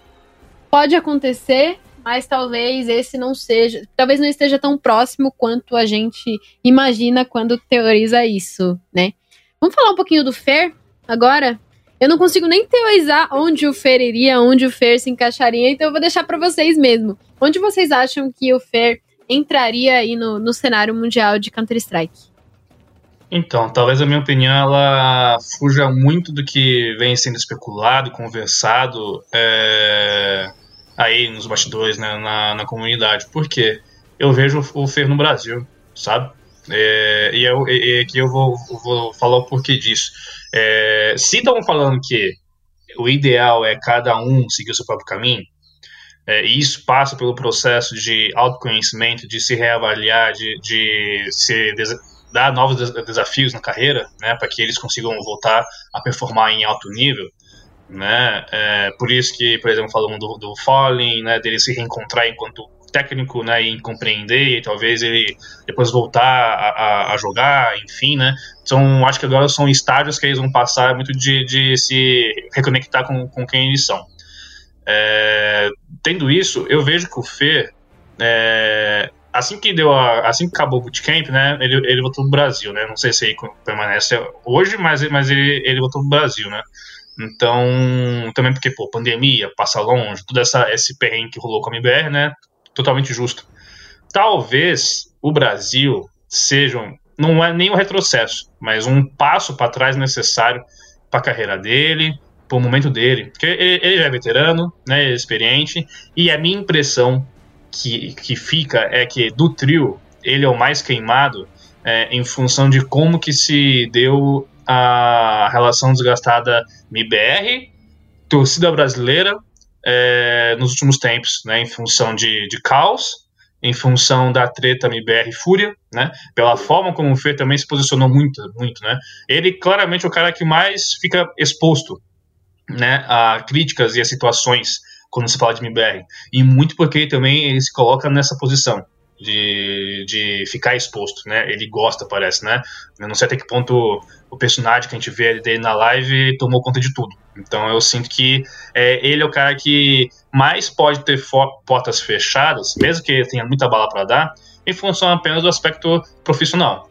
pode acontecer, mas talvez esse não seja, talvez não esteja tão próximo quanto a gente imagina quando teoriza isso, né? Vamos falar um pouquinho do Fer agora? Eu não consigo nem teorizar onde o Fer iria, onde o Fer se encaixaria, então eu vou deixar para vocês mesmo. Onde vocês acham que o Fer entraria aí no, no cenário mundial de Counter-Strike? Então, talvez a minha opinião ela fuja muito do que vem sendo especulado, conversado é, aí nos bastidores, né, na, na comunidade. Por quê? Eu vejo o Fer no Brasil, sabe? É, e, eu, e, aqui eu vou, vou falar o porquê disso. É, se estão falando que o ideal é cada um seguir o seu próprio caminho, é, e isso passa pelo processo de autoconhecimento, de se reavaliar, de, de se dar novos desafios na carreira, né, para que eles consigam voltar a performar em alto nível, né, é, por isso que, por exemplo, falamos do, do Fallen, né, dele se reencontrar enquanto técnico, né, e compreender, e talvez ele depois voltar a, a, jogar, enfim, né, são, acho que agora são estágios que eles vão passar muito de, de se reconectar com, com quem eles são. É, tendo isso, eu vejo que o Fê, é, assim que deu a, assim que acabou o bootcamp, né, ele, ele voltou pro Brasil, né? Não sei se ele permanece hoje, mas, mas ele, ele voltou pro Brasil, né? Então, também porque, pô, pandemia, passa longe, tudo essa, esse perrengue que rolou com a MBR, né? Totalmente justo. Talvez o Brasil seja, não é nem um retrocesso, mas um passo para trás necessário para a carreira dele, para o momento dele. Porque ele, ele já é veterano, né, é experiente, e a minha impressão que, que fica é que do trio ele é o mais queimado é, em função de como que se deu a relação desgastada MIBR, torcida brasileira é, nos últimos tempos, né, em função de, de caos, em função da treta MBR Fúria, né? Pela forma como o Fê também se posicionou muito, muito, né? Ele claramente é o cara que mais fica exposto, né, a críticas e a situações quando se fala de MBR. E muito porque também ele se coloca nessa posição de, de ficar exposto, né? Ele gosta, parece, né? Eu não sei até que ponto o personagem que a gente vê dele na live tomou conta de tudo. Então eu sinto que é, ele é o cara que mais pode ter portas fechadas, mesmo que tenha muita bala para dar, em função apenas do aspecto profissional.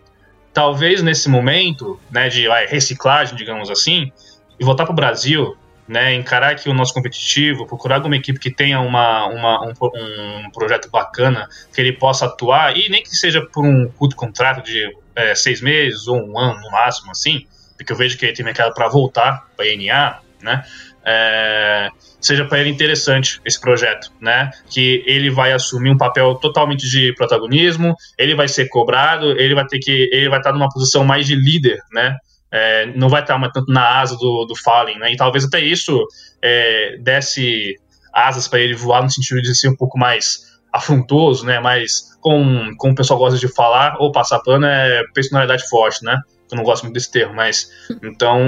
Talvez nesse momento, né, de vai, reciclagem, digamos assim, e voltar para o Brasil né, encarar aqui o nosso competitivo, procurar alguma equipe que tenha uma, uma um, um, projeto bacana, que ele possa atuar, e nem que seja por um curto contrato de é, seis meses ou um ano no máximo, assim, porque eu vejo que ele tem mercado para voltar para a NA, né, é, seja para ele interessante esse projeto, né? Que ele vai assumir um papel totalmente de protagonismo, ele vai ser cobrado, ele vai ter que, ele vai estar numa posição mais de líder, né? É, não vai estar mais tanto na asa do, do Fallen, né? E talvez até isso é, desse asas para ele voar no sentido de ser um pouco mais afrontoso, né? Mas com como o pessoal gosta de falar, ou passar pano é personalidade forte, né? Eu não gosto muito desse termo, mas. Então,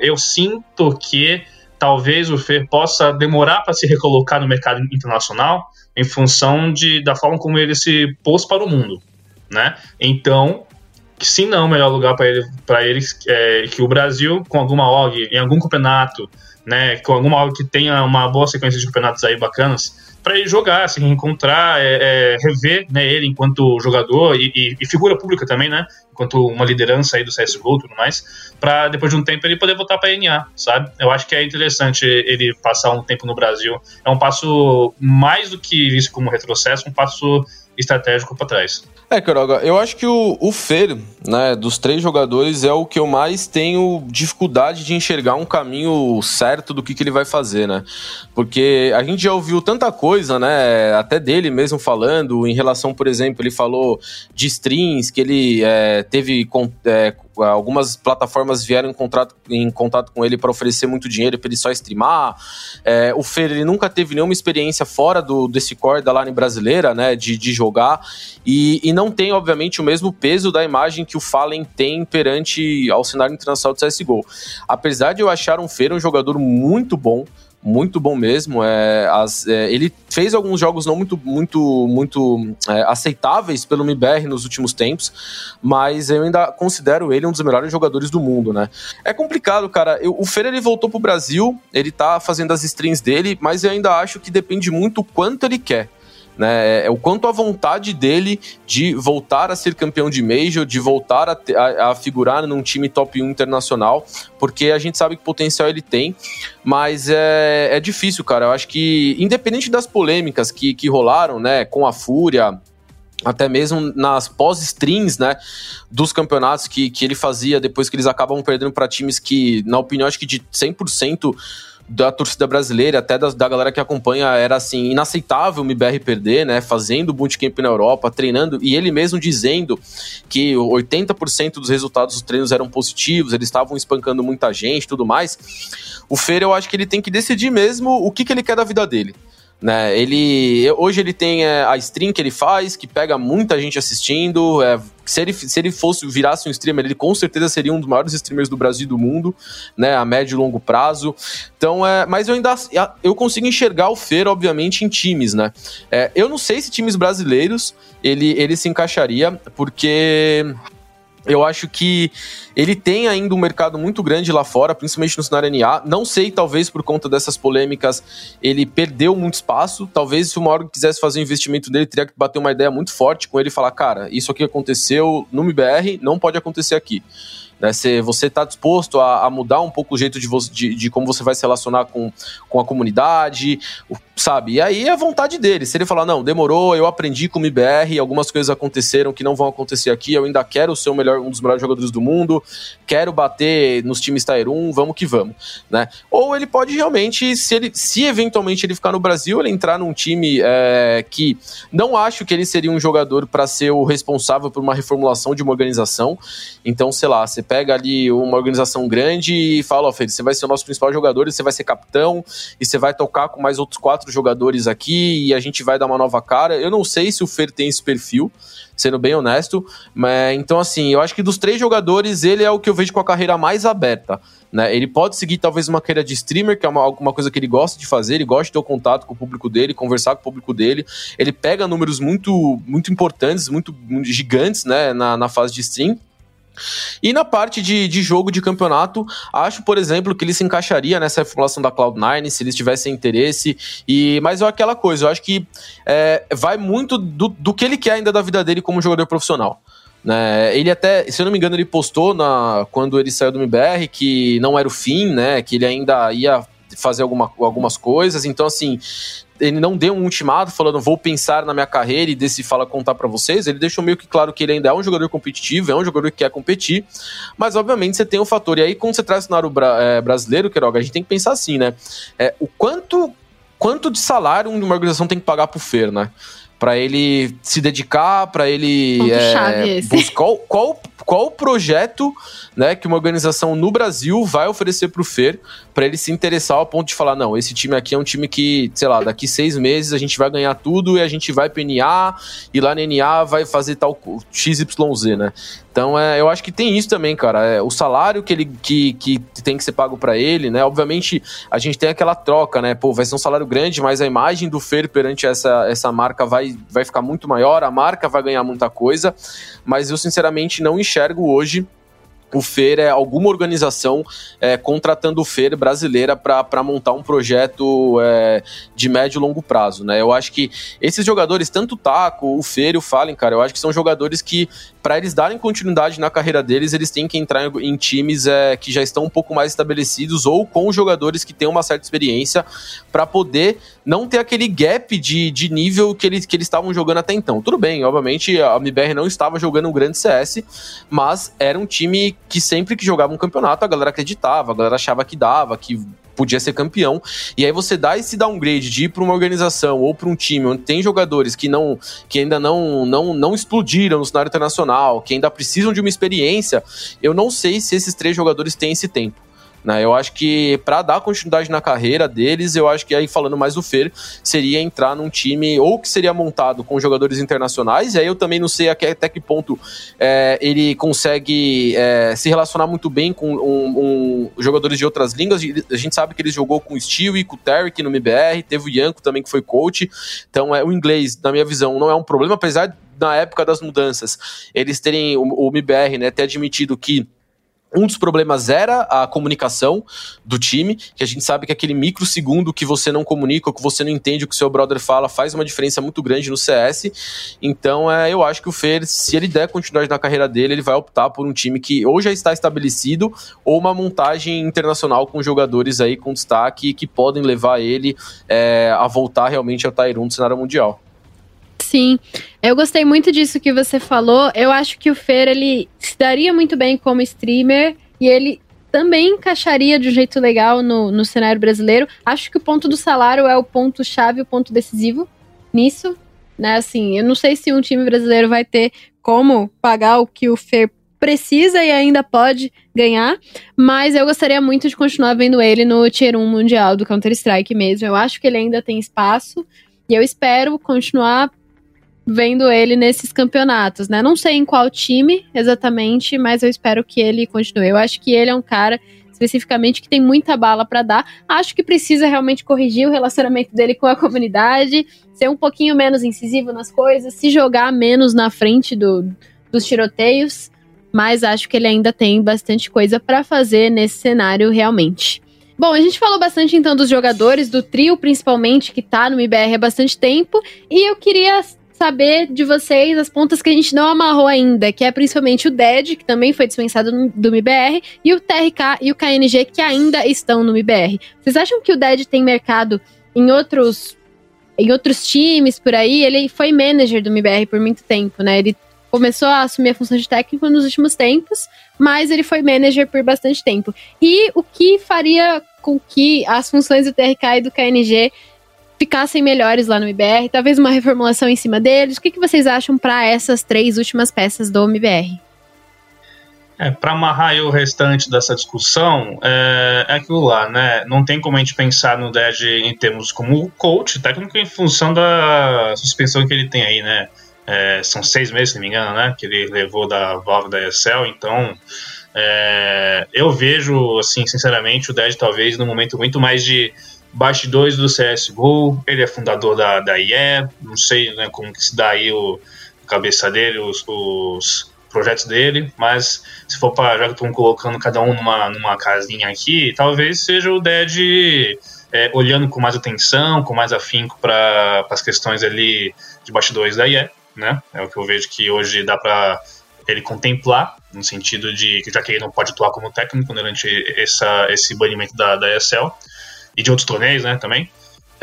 eu sinto que talvez o Fer possa demorar para se recolocar no mercado internacional em função de, da forma como ele se pôs para o mundo, né? Então, se não, o melhor lugar para ele, para ele é que o Brasil, com alguma OG, em algum campeonato, né, com alguma OG que tenha uma boa sequência de campeonatos aí bacanas, para ele jogar, se reencontrar, é, é, rever né, ele enquanto jogador e, e, e, figura pública também, né? Enquanto uma liderança aí do CSGO e tudo mais, para depois de um tempo ele poder voltar para a NA, sabe? Eu acho que é interessante ele passar um tempo no Brasil. É um passo mais do que isso como retrocesso, um passo estratégico para trás. É, Caroga, eu acho que o, o Fer, né, dos três jogadores, é o que eu mais tenho dificuldade de enxergar um caminho certo do que, que ele vai fazer, né? Porque a gente já ouviu tanta coisa, né, até dele mesmo falando, em relação, por exemplo, ele falou de strings, que ele é, teve é, algumas plataformas vieram em contato, em contato com ele para oferecer muito dinheiro para ele só streamar. É, o Fer ele nunca teve nenhuma experiência fora do, desse core da line brasileira, né, de, de jogar, e, e não tem, obviamente, o mesmo peso da imagem que o Fallen tem perante ao cenário internacional do CSGO. Apesar de eu achar um Fer um jogador muito bom, muito bom mesmo. É, as, é, ele fez alguns jogos não muito, muito, muito é, aceitáveis pelo MBR nos últimos tempos, mas eu ainda considero ele um dos melhores jogadores do mundo, né? É complicado, cara. Eu, o Fer ele voltou pro Brasil, ele tá fazendo as streams dele, mas eu ainda acho que depende muito quanto ele quer né? É, é o quanto a vontade dele de voltar a ser campeão de Major, de voltar a, a, a, figurar num time top 1 internacional, porque a gente sabe que potencial ele tem, mas é, é difícil, cara. Eu acho que, independente das polêmicas que, que rolaram, né, com a Fúria, até mesmo nas pós-strings, né, dos campeonatos que, que ele fazia depois que eles acabam perdendo para times que, na opinião, acho que de 100% da torcida brasileira, até da, da galera que acompanha, era assim, inaceitável o MBR perder, né? Fazendo bootcamp na Europa, treinando, e ele mesmo dizendo que 80% dos resultados dos treinos eram positivos, eles estavam espancando muita gente tudo mais. O Fer, eu acho que ele tem que decidir mesmo o que, que ele quer da vida dele. Né? Ele hoje ele tem é, a stream que ele faz, que pega muita gente assistindo. É, se ele, se ele fosse virasse um streamer, ele com certeza seria um dos maiores streamers do Brasil e do mundo, né? A médio e longo prazo. Então, é, mas eu ainda eu consigo enxergar o Fer, obviamente, em times, né? É, eu não sei se times brasileiros ele, ele se encaixaria, porque eu acho que ele tem ainda um mercado muito grande lá fora, principalmente no cenário NA. Não sei, talvez por conta dessas polêmicas, ele perdeu muito espaço. Talvez se o Mauro quisesse fazer o investimento dele, teria que bater uma ideia muito forte com ele e falar: cara, isso aqui aconteceu no MBR, não pode acontecer aqui. Né? Se você está disposto a, a, mudar um pouco o jeito de, de, de, como você vai se relacionar com, com a comunidade, sabe? E aí é a vontade dele. Se ele falar, não, demorou, eu aprendi com o MBR, algumas coisas aconteceram que não vão acontecer aqui, eu ainda quero ser o melhor, um dos melhores jogadores do mundo, quero bater nos times Tier 1, vamos que vamos, né? Ou ele pode realmente, se, ele, se eventualmente ele ficar no Brasil, ele entrar num time é, que não acho que ele seria um jogador para ser o responsável por uma reformulação de uma organização. Então, sei lá, você pega ali uma organização grande e fala, ó, oh, você vai ser o nosso principal jogador, e você vai ser capitão, e você vai tocar com mais outros quatro jogadores aqui, e a gente vai dar uma nova cara. Eu não sei se o Fer tem esse perfil, sendo bem honesto, mas então assim, eu acho que dos três jogadores, ele é o que eu vejo com a carreira mais aberta. Né? Ele pode seguir talvez uma carreira de streamer, que é uma, uma coisa que ele gosta de fazer, ele gosta de ter o contato com o público dele, conversar com o público dele. Ele pega números muito, muito importantes, muito, muito gigantes né, na, na fase de stream. E na parte de, de jogo de campeonato, acho, por exemplo, que ele se encaixaria nessa formulação da Cloud9 se eles tivessem interesse. E Mas é aquela coisa, eu acho que é, vai muito do, do que ele quer ainda da vida dele como jogador profissional. Né? Ele até, se eu não me engano, ele postou na, quando ele saiu do MBR que não era o fim, né? Que ele ainda ia fazer alguma, algumas coisas. Então, assim, ele não deu um ultimato falando vou pensar na minha carreira e desse fala contar para vocês. Ele deixou meio que claro que ele ainda é um jogador competitivo, é um jogador que quer competir, mas obviamente você tem um fator. E aí, quando você traz o cenário bra é, brasileiro, Queiroga, a gente tem que pensar assim, né? É, o quanto, quanto de salário uma organização tem que pagar pro Fer, né? Para ele se dedicar, para ele é, buscar qual, qual qual o projeto né, que uma organização no Brasil vai oferecer para o Fer para ele se interessar ao ponto de falar: não, esse time aqui é um time que, sei lá, daqui seis meses a gente vai ganhar tudo e a gente vai PNA e lá na NA vai fazer tal XYZ, né? Então, é, eu acho que tem isso também, cara. É, o salário que ele que, que tem que ser pago para ele, né? Obviamente, a gente tem aquela troca, né? Pô, vai ser um salário grande, mas a imagem do Fer perante essa, essa marca vai, vai ficar muito maior, a marca vai ganhar muita coisa, mas eu sinceramente não enxergo hoje o FER é alguma organização é, contratando o FER brasileira para montar um projeto é, de médio e longo prazo, né? Eu acho que esses jogadores, tanto o Taco, o FER e o Fallen, cara, eu acho que são jogadores que, para eles darem continuidade na carreira deles, eles têm que entrar em, em times é, que já estão um pouco mais estabelecidos ou com jogadores que têm uma certa experiência para poder não ter aquele gap de, de nível que eles, que estavam jogando até então. Tudo bem, obviamente a MBR não estava jogando um grande CS, mas era um time que sempre que jogava um campeonato a galera acreditava, a galera achava que dava, que podia ser campeão. E aí você dá esse downgrade de ir para uma organização ou para um time onde tem jogadores que não que ainda não, não não explodiram no cenário internacional, que ainda precisam de uma experiência, eu não sei se esses três jogadores têm esse tempo. Né? Eu acho que para dar continuidade na carreira deles, eu acho que aí falando mais do Fer, seria entrar num time ou que seria montado com jogadores internacionais, e aí eu também não sei até que ponto é, ele consegue é, se relacionar muito bem com um, um, jogadores de outras línguas. A gente sabe que ele jogou com o Stewie, com o Tarek no MBR, teve o Yanko também que foi coach. Então é, o inglês, na minha visão, não é um problema, apesar na época das mudanças, eles terem o, o MBR, né, ter admitido que um dos problemas era a comunicação do time, que a gente sabe que aquele microsegundo que você não comunica, ou que você não entende o que seu brother fala, faz uma diferença muito grande no CS. Então, é, eu acho que o Fer, se ele der continuidade na carreira dele, ele vai optar por um time que ou já está estabelecido, ou uma montagem internacional com jogadores aí com destaque que podem levar ele é, a voltar realmente ao Tyron do cenário mundial. Sim, eu gostei muito disso que você falou. Eu acho que o Fer ele se daria muito bem como streamer e ele também encaixaria de um jeito legal no, no cenário brasileiro. Acho que o ponto do salário é o ponto chave, o ponto decisivo nisso, né? Assim, eu não sei se um time brasileiro vai ter como pagar o que o Fer precisa e ainda pode ganhar, mas eu gostaria muito de continuar vendo ele no Tier 1 Mundial do Counter-Strike mesmo. Eu acho que ele ainda tem espaço e eu espero continuar vendo ele nesses campeonatos, né? Não sei em qual time exatamente, mas eu espero que ele continue. Eu acho que ele é um cara especificamente que tem muita bala para dar. Acho que precisa realmente corrigir o relacionamento dele com a comunidade, ser um pouquinho menos incisivo nas coisas, se jogar menos na frente do, dos tiroteios, mas acho que ele ainda tem bastante coisa para fazer nesse cenário realmente. Bom, a gente falou bastante então dos jogadores, do trio principalmente, que tá no MBR há bastante tempo, e eu queria saber de vocês as pontas que a gente não amarrou ainda, que é principalmente o DED, que também foi dispensado no, do MBR, e o TRK e o KNG, que ainda estão no MBR. Vocês acham que o DED tem mercado em outros em outros times por aí? Ele foi manager do MBR por muito tempo, né? Ele começou a assumir a função de técnico nos últimos tempos, mas ele foi manager por bastante tempo. E o que faria com que as funções do TRK e do KNG ficassem melhores lá no MBR, talvez uma reformulação em cima deles. O que, que vocês acham para essas três últimas peças do MBR? É, para amarrar o restante dessa discussão, é, é, aquilo lá, né? Não tem como a gente pensar no DED em termos como coach, técnico, em função da suspensão que ele tem aí, né? É, são seis meses, se não me engano, né? Que ele levou da Valve da Excel, então é, eu vejo, assim, sinceramente, o DED talvez num momento muito mais de bastidores do CSGO, ele é fundador da, da IE, não sei né, como que se dá aí o cabeça dele, os, os projetos dele, mas se for para já que estão colocando cada um numa, numa casinha aqui, talvez seja o Dead é, olhando com mais atenção, com mais afinco para as questões ali de bastidores da IE, né? É o que eu vejo que hoje dá para ele contemplar, no sentido de que já que ele não pode atuar como técnico durante essa, esse banimento da, da ESL, e de outros torneios, né, também.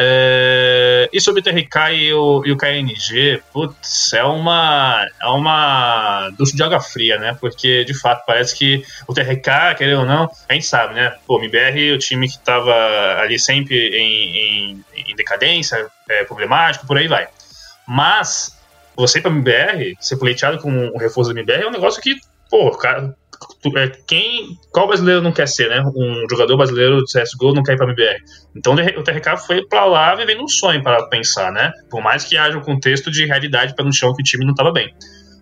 É, e sobre o TRK e o, e o KNG, putz, é uma, é uma ducha de água fria, né? Porque, de fato, parece que o TRK, querendo ou não, a gente sabe, né? Pô, o MBR, o time que estava ali sempre em, em, em decadência, é, problemático, por aí vai. Mas, você para MBR, ser pleiteado com o reforço do MBR é um negócio que, pô, cara, quem, qual brasileiro não quer ser, né? Um jogador brasileiro de CSGO não quer ir pra MBR. Então o TRK foi para lá vivendo um sonho para pensar, né? Por mais que haja um contexto de realidade para no chão que o time não estava bem.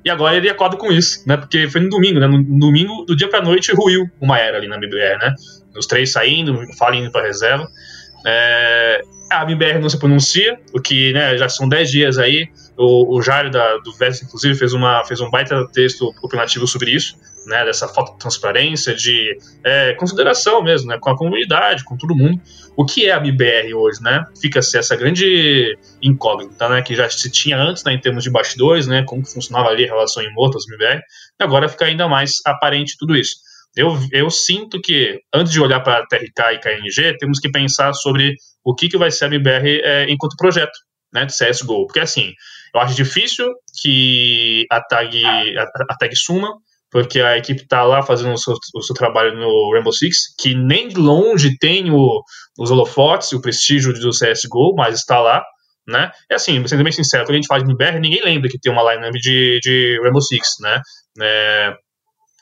e agora ele acorda com isso, né? Porque foi no domingo, né? No domingo, do dia pra noite, ruiu uma era ali na MBR, né? Os três saindo, Fallen indo pra reserva. É, a MBR não se pronuncia, o que né, já são 10 dias aí. O, o Jário da, do Vest, inclusive, fez, uma, fez um baita texto opinativo sobre isso, né, dessa falta de transparência, de é, consideração mesmo, né, com a comunidade, com todo mundo. O que é a MBR hoje, né? Fica-se essa grande incógnita, né, que já se tinha antes, né, em termos de bastidores, né, como que funcionava ali a relação em motas MBR, e agora fica ainda mais aparente tudo isso. Eu, eu sinto que, antes de olhar para TRK e KNG, temos que pensar sobre o que, que vai ser a MBR é, enquanto projeto né, de CSGO. Porque, assim, eu acho difícil que a tag, a, a tag suma, porque a equipe está lá fazendo o seu, o seu, trabalho no Rainbow Six, que nem de longe tem o, os holofotes o prestígio do CSGO, mas está lá. Né? É assim, sendo bem sincero, quando a gente faz de MBR, ninguém lembra que tem uma lineup de, de Rainbow Six, né? É,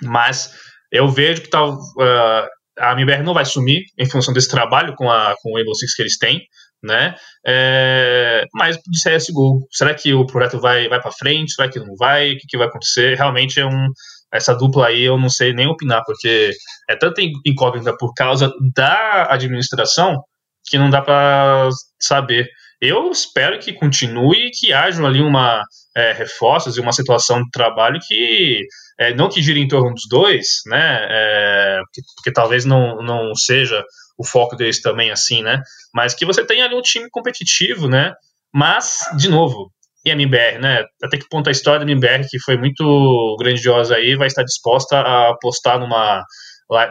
mas eu vejo que tá, uh, a MBR não vai sumir em função desse trabalho com, a, com o Rainbow Six que eles têm, né? É, mas de CSGO, será que o projeto vai, vai para frente? Será que não vai? O que, que vai acontecer? Realmente é um. Essa dupla aí eu não sei nem opinar, porque é tanta incógnita por causa da administração que não dá para saber. Eu espero que continue e que haja ali uma é, reforços e uma situação de trabalho que é, não que gire em torno dos dois, né? É, porque, porque, talvez não, não seja o foco deles também assim, né? Mas que você tenha ali um time competitivo, né? Mas, de novo, e a MBR, né? Até que ponto a história da MBR, que foi muito grandiosa aí, vai estar disposta a apostar numa,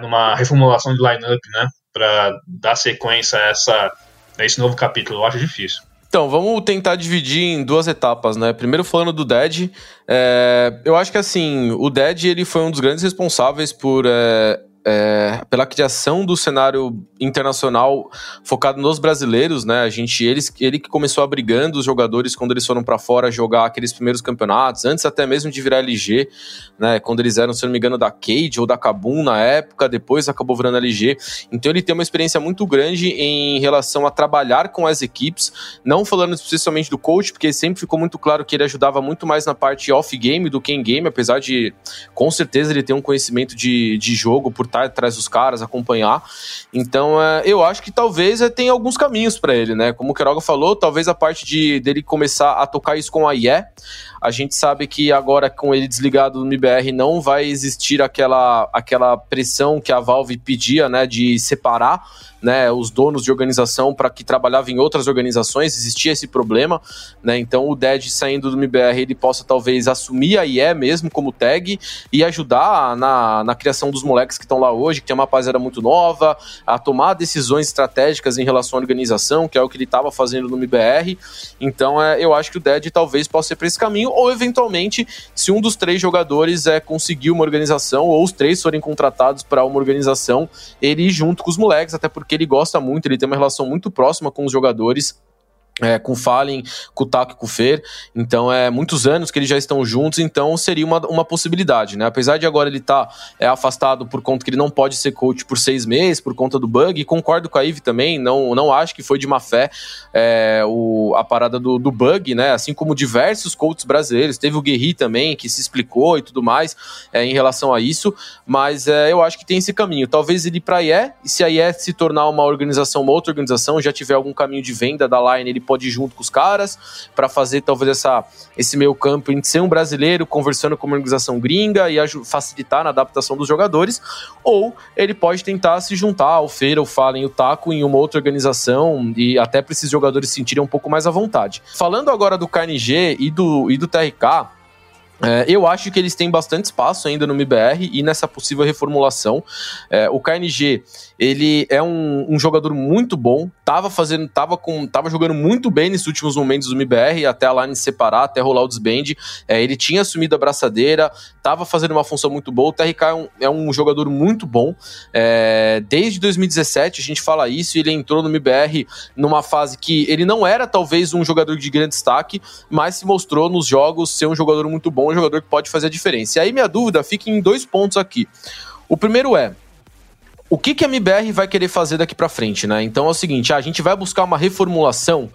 numa reformulação de lineup, né? Para dar sequência a, essa, a esse novo capítulo. Eu acho difícil. Então, vamos tentar dividir em duas etapas, né? Primeiro falando do Dead, é, eu acho que assim, o Dead ele foi um dos grandes responsáveis por é, é, pela criação do cenário internacional focado nos brasileiros, né? A gente, eles, ele que começou abrigando os jogadores quando eles foram para fora jogar aqueles primeiros campeonatos, antes até mesmo de virar LG, né? Quando eles eram, se não me engano, da Cade ou da Kabum na época, depois acabou virando LG. Então ele tem uma experiência muito grande em relação a trabalhar com as equipes, não falando especialmente do coach, porque sempre ficou muito claro que ele ajudava muito mais na parte off-game do que em-game, apesar de, com certeza, ele ter um conhecimento de, de jogo por estar atrás dos caras, acompanhar. Então, é, eu acho que talvez é, tem alguns caminhos para ele, né? Como o Queiroga falou, talvez a parte de dele começar a tocar isso com a IE. A gente sabe que agora, com ele desligado do MBR, não vai existir aquela, aquela pressão que a Valve pedia, né? De separar né, os donos de organização para que trabalhavam em outras organizações, existia esse problema, né? Então o Dead saindo do MBR, ele possa talvez assumir a IE mesmo como tag e ajudar na, na criação dos moleques que estão lá hoje, que tem uma rapaziada muito nova, a tomar decisões estratégicas em relação à organização, que é o que ele estava fazendo no MBR. Então é, eu acho que o Dead talvez possa ser para esse caminho, ou eventualmente, se um dos três jogadores é conseguir uma organização, ou os três forem contratados para uma organização, ele junto com os moleques, até porque ele gosta muito, ele tem uma relação muito próxima com os jogadores. É, com o Fallen, com o Taco e com o Fer. Então, é muitos anos que eles já estão juntos, então seria uma, uma possibilidade, né? Apesar de agora ele estar tá, é, afastado por conta que ele não pode ser coach por seis meses, por conta do bug, e concordo com a Eve também, não, não acho que foi de má fé é, o, a parada do, do bug, né? Assim como diversos coaches brasileiros, teve o Guerri também, que se explicou e tudo mais é, em relação a isso, mas é, eu acho que tem esse caminho. Talvez ele para a IE, e se a IE se tornar uma organização, uma outra organização, já tiver algum caminho de venda da line, ele pode ir junto com os caras para fazer talvez essa, esse meio campo em ser um brasileiro conversando com uma organização gringa e facilitar na adaptação dos jogadores, ou ele pode tentar se juntar ao Feira, o Fallen, o Taco em uma outra organização e até para esses jogadores se sentirem um pouco mais à vontade. Falando agora do KNG e do, e do TRK, é, eu acho que eles têm bastante espaço ainda no MBR e nessa possível reformulação. É, o KNG ele é um, um, jogador muito bom, tava fazendo, tava com, tava jogando muito bem nesses últimos momentos do MBR, até a line separar, até rolar o desband. É, ele tinha assumido a braçadeira, tava fazendo uma função muito boa. O TRK é um, é um jogador muito bom. É, desde 2017 a gente fala isso, ele entrou no MBR numa fase que ele não era talvez um jogador de grande destaque, mas se mostrou nos jogos ser um jogador muito bom, um jogador que pode fazer a diferença. E aí minha dúvida fica em dois pontos aqui. O primeiro é, o que, que a MBR vai querer fazer daqui para frente, né? Então é o seguinte, a gente vai buscar uma reformulação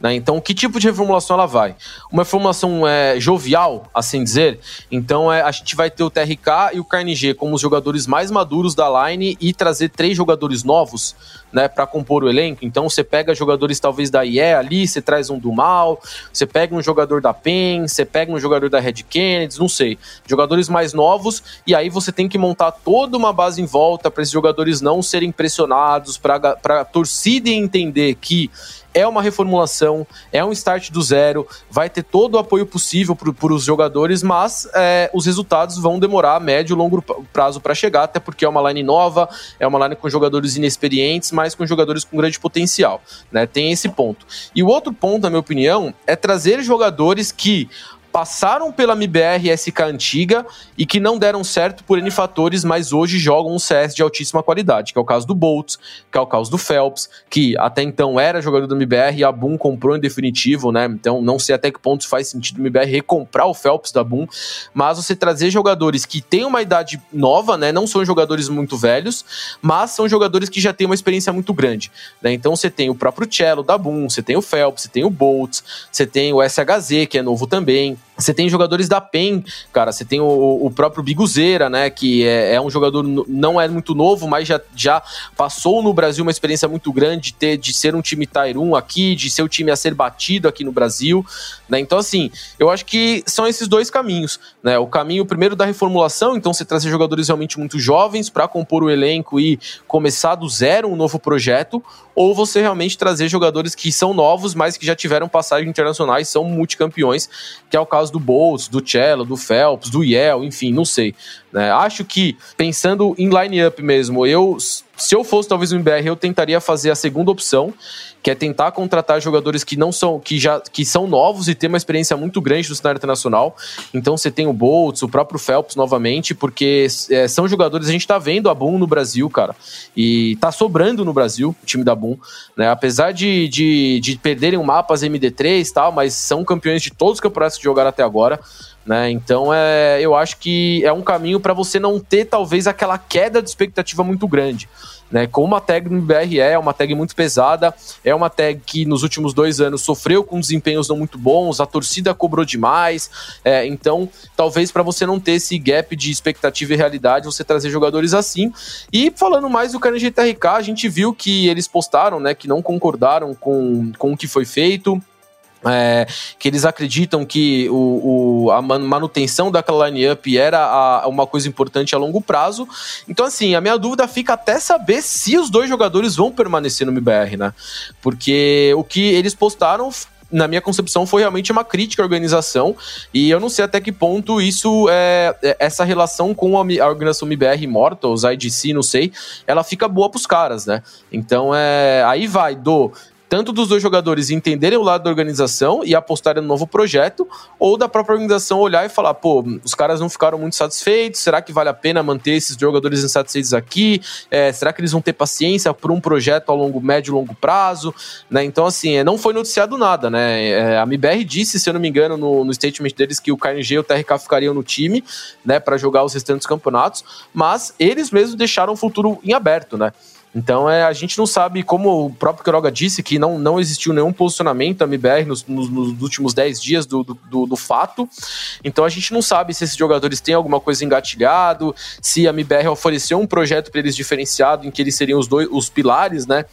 Né? Então, que tipo de reformulação ela vai? Uma reformulação é, jovial, assim dizer. Então, é, a gente vai ter o TRK e o KNG como os jogadores mais maduros da line e trazer três jogadores novos né, para compor o elenco. Então, você pega jogadores talvez da IE ali, você traz um do Mal, você pega um jogador da PEN, você pega um jogador da Red Kennedy, não sei. Jogadores mais novos, e aí você tem que montar toda uma base em volta para esses jogadores não serem pressionados, para a torcida entender que é uma reformulação, é um start do zero, vai ter todo o apoio possível para os jogadores, mas é, os resultados vão demorar médio e longo prazo para chegar, até porque é uma line nova, é uma line com jogadores inexperientes, mas com jogadores com grande potencial. Né? Tem esse ponto. E o outro ponto, na minha opinião, é trazer jogadores que passaram pela MBR SK antiga e que não deram certo por N fatores, mas hoje jogam um CS de altíssima qualidade, que é o caso do Boltz, que é o caso do Phelps, que até então era jogador do MBR e a Boom comprou em definitivo, né? Então não sei até que ponto faz sentido o MBR recomprar o Phelps da Boom, mas você trazer jogadores que têm uma idade nova, né? Não são jogadores muito velhos, mas são jogadores que já têm uma experiência muito grande, né? Então você tem o próprio Cello da Boom, você tem o Phelps, você tem o Boltz, você tem o SHZ, que é novo também, você tem jogadores da PEN, cara. Você tem o, o próprio Biguzeira, né? Que é, é, um jogador, não é muito novo, mas já, já passou no Brasil uma experiência muito grande de, ter, de ser um time Tier 1 aqui, de ser o time a ser batido aqui no Brasil. Né? Então, assim, eu acho que são esses dois caminhos. Né? O caminho primeiro da reformulação, então você trazer jogadores realmente muito jovens para compor o elenco e começar do zero um novo projeto, ou você realmente trazer jogadores que são novos, mas que já tiveram passagens internacionais, são multicampeões, que é o caso do Boltz, do Cello, do Phelps, do Yel, enfim, não sei. Né? Acho que, pensando em line-up mesmo, eu, se eu fosse talvez um BR, eu tentaria fazer a segunda opção, que é tentar contratar jogadores que não são, que já que são novos e têm uma experiência muito grande no cenário internacional. Então você tem o Boltz, o próprio Phelps novamente, porque é, são jogadores, a gente tá vendo a Boom no Brasil, cara, e tá sobrando no Brasil o time da Boom, né? Apesar de, de, de perderem o mapas MD3 e tal, mas são campeões de todos os campeonatos que jogaram até agora. Né? Então é, eu acho que é um caminho para você não ter talvez aquela queda de expectativa muito grande. Né, como a tag no BR é, uma tag muito pesada, é uma tag que nos últimos dois anos sofreu com desempenhos não muito bons, a torcida cobrou demais, é, então talvez para você não ter esse gap de expectativa e realidade, você trazer jogadores assim. E falando mais do Carnegie TRK, a gente viu que eles postaram, né, que não concordaram com, com o que foi feito, é, que eles acreditam que o, o a manutenção daquela line-up era a, uma coisa importante a longo prazo. Então, assim, a minha dúvida fica até saber se os dois jogadores vão permanecer no MBR, né? Porque o que eles postaram na minha concepção, foi realmente uma crítica à organização. E eu não sei até que ponto isso é. é essa relação com a, organização MBR Immortals, a IDC, não sei, ela fica boa pros caras, né? Então é. Aí vai do tanto dos dois jogadores entenderem o lado da organização e apostarem no novo projeto, ou da própria organização olhar e falar, pô, os caras não ficaram muito satisfeitos, será que vale a pena manter esses jogadores insatisfeitos aqui? É, será que eles vão ter paciência por um projeto a longo, médio e longo prazo? Né? Então, assim, é, não foi noticiado nada, né? É, a MBR disse, se eu não me engano, no, no statement deles que o KNG e o TRK ficariam no time, né, para jogar os restantes campeonatos, mas eles mesmos deixaram o futuro em aberto, né? Então é, a gente não sabe, como o próprio Quiroga disse, que não, não existiu nenhum posicionamento da MBR nos, nos, nos últimos 10 dias do, do, do, fato. Então a gente não sabe se esses jogadores têm alguma coisa engatilhado, se a MBR ofereceu um projeto para eles diferenciado, em que eles seriam os dois os pilares, né?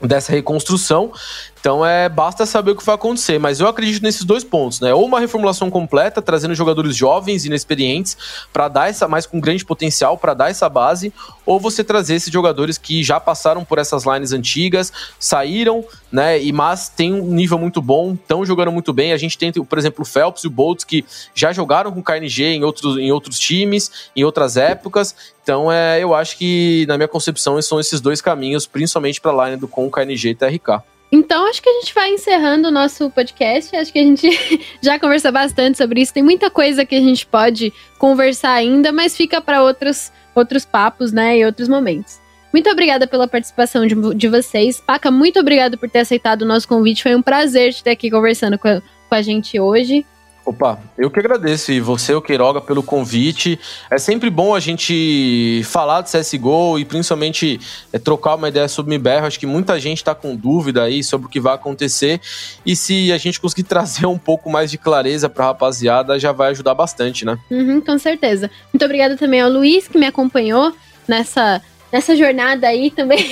dessa reconstrução. Então é basta saber o que vai acontecer, mas eu acredito nesses dois pontos, né? Ou uma reformulação completa, trazendo jogadores jovens e inexperientes para dar essa mais com grande potencial para dar essa base, ou você trazer esses jogadores que já passaram por essas lines antigas, saíram, né? E mas tem um nível muito bom, estão jogando muito bem. A gente tem, por exemplo, o Phelps e o Boltz que já jogaram com KNG em outros, em outros times, em outras épocas. Então é, eu acho que na minha concepção são esses dois caminhos, principalmente para a line do com KNG e TRK. Então, acho que a gente vai encerrando o nosso podcast. Acho que a gente já conversou bastante sobre isso. Tem muita coisa que a gente pode conversar ainda, mas fica para outros, outros papos, né? E outros momentos. Muito obrigada pela participação de, de vocês. Paca, muito obrigada por ter aceitado o nosso convite. Foi um prazer te ter aqui conversando com a, com a gente hoje. Opa, eu que agradeço e você, o Queiroga, pelo convite. É sempre bom a gente falar de CSGO e principalmente é, trocar uma ideia sobre o MIBR. Acho que muita gente está com dúvida aí sobre o que vai acontecer e se a gente conseguir trazer um pouco mais de clareza para a rapaziada, já vai ajudar bastante, né? Uhum, com certeza. Muito obrigada também ao Luiz que me acompanhou nessa, nessa jornada aí também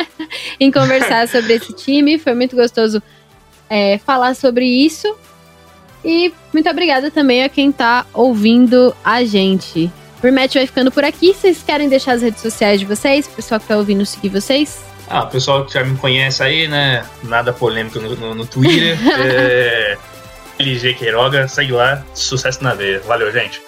em conversar sobre esse time. Foi muito gostoso é, falar sobre isso. E muito obrigada também a quem tá ouvindo a gente. O Rematch vai ficando por aqui. Vocês querem deixar as redes sociais de vocês? O pessoal que tá ouvindo seguir vocês? Ah, o pessoal que já me conhece aí, né? Nada polêmico no, no, no Twitter. é... LG Queiroga, segue lá. Sucesso na veia. Valeu, gente.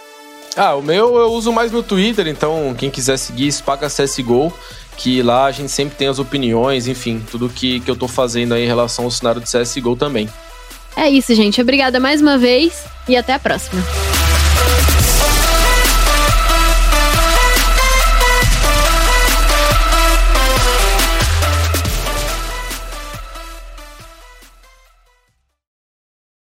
Ah, o meu eu uso mais no Twitter, então quem quiser seguir, Spaca CSGO, que lá a gente sempre tem as opiniões, enfim, tudo que, que eu tô fazendo aí em relação ao cenário de CSGO também. É isso, gente. Obrigada mais uma vez e até a próxima.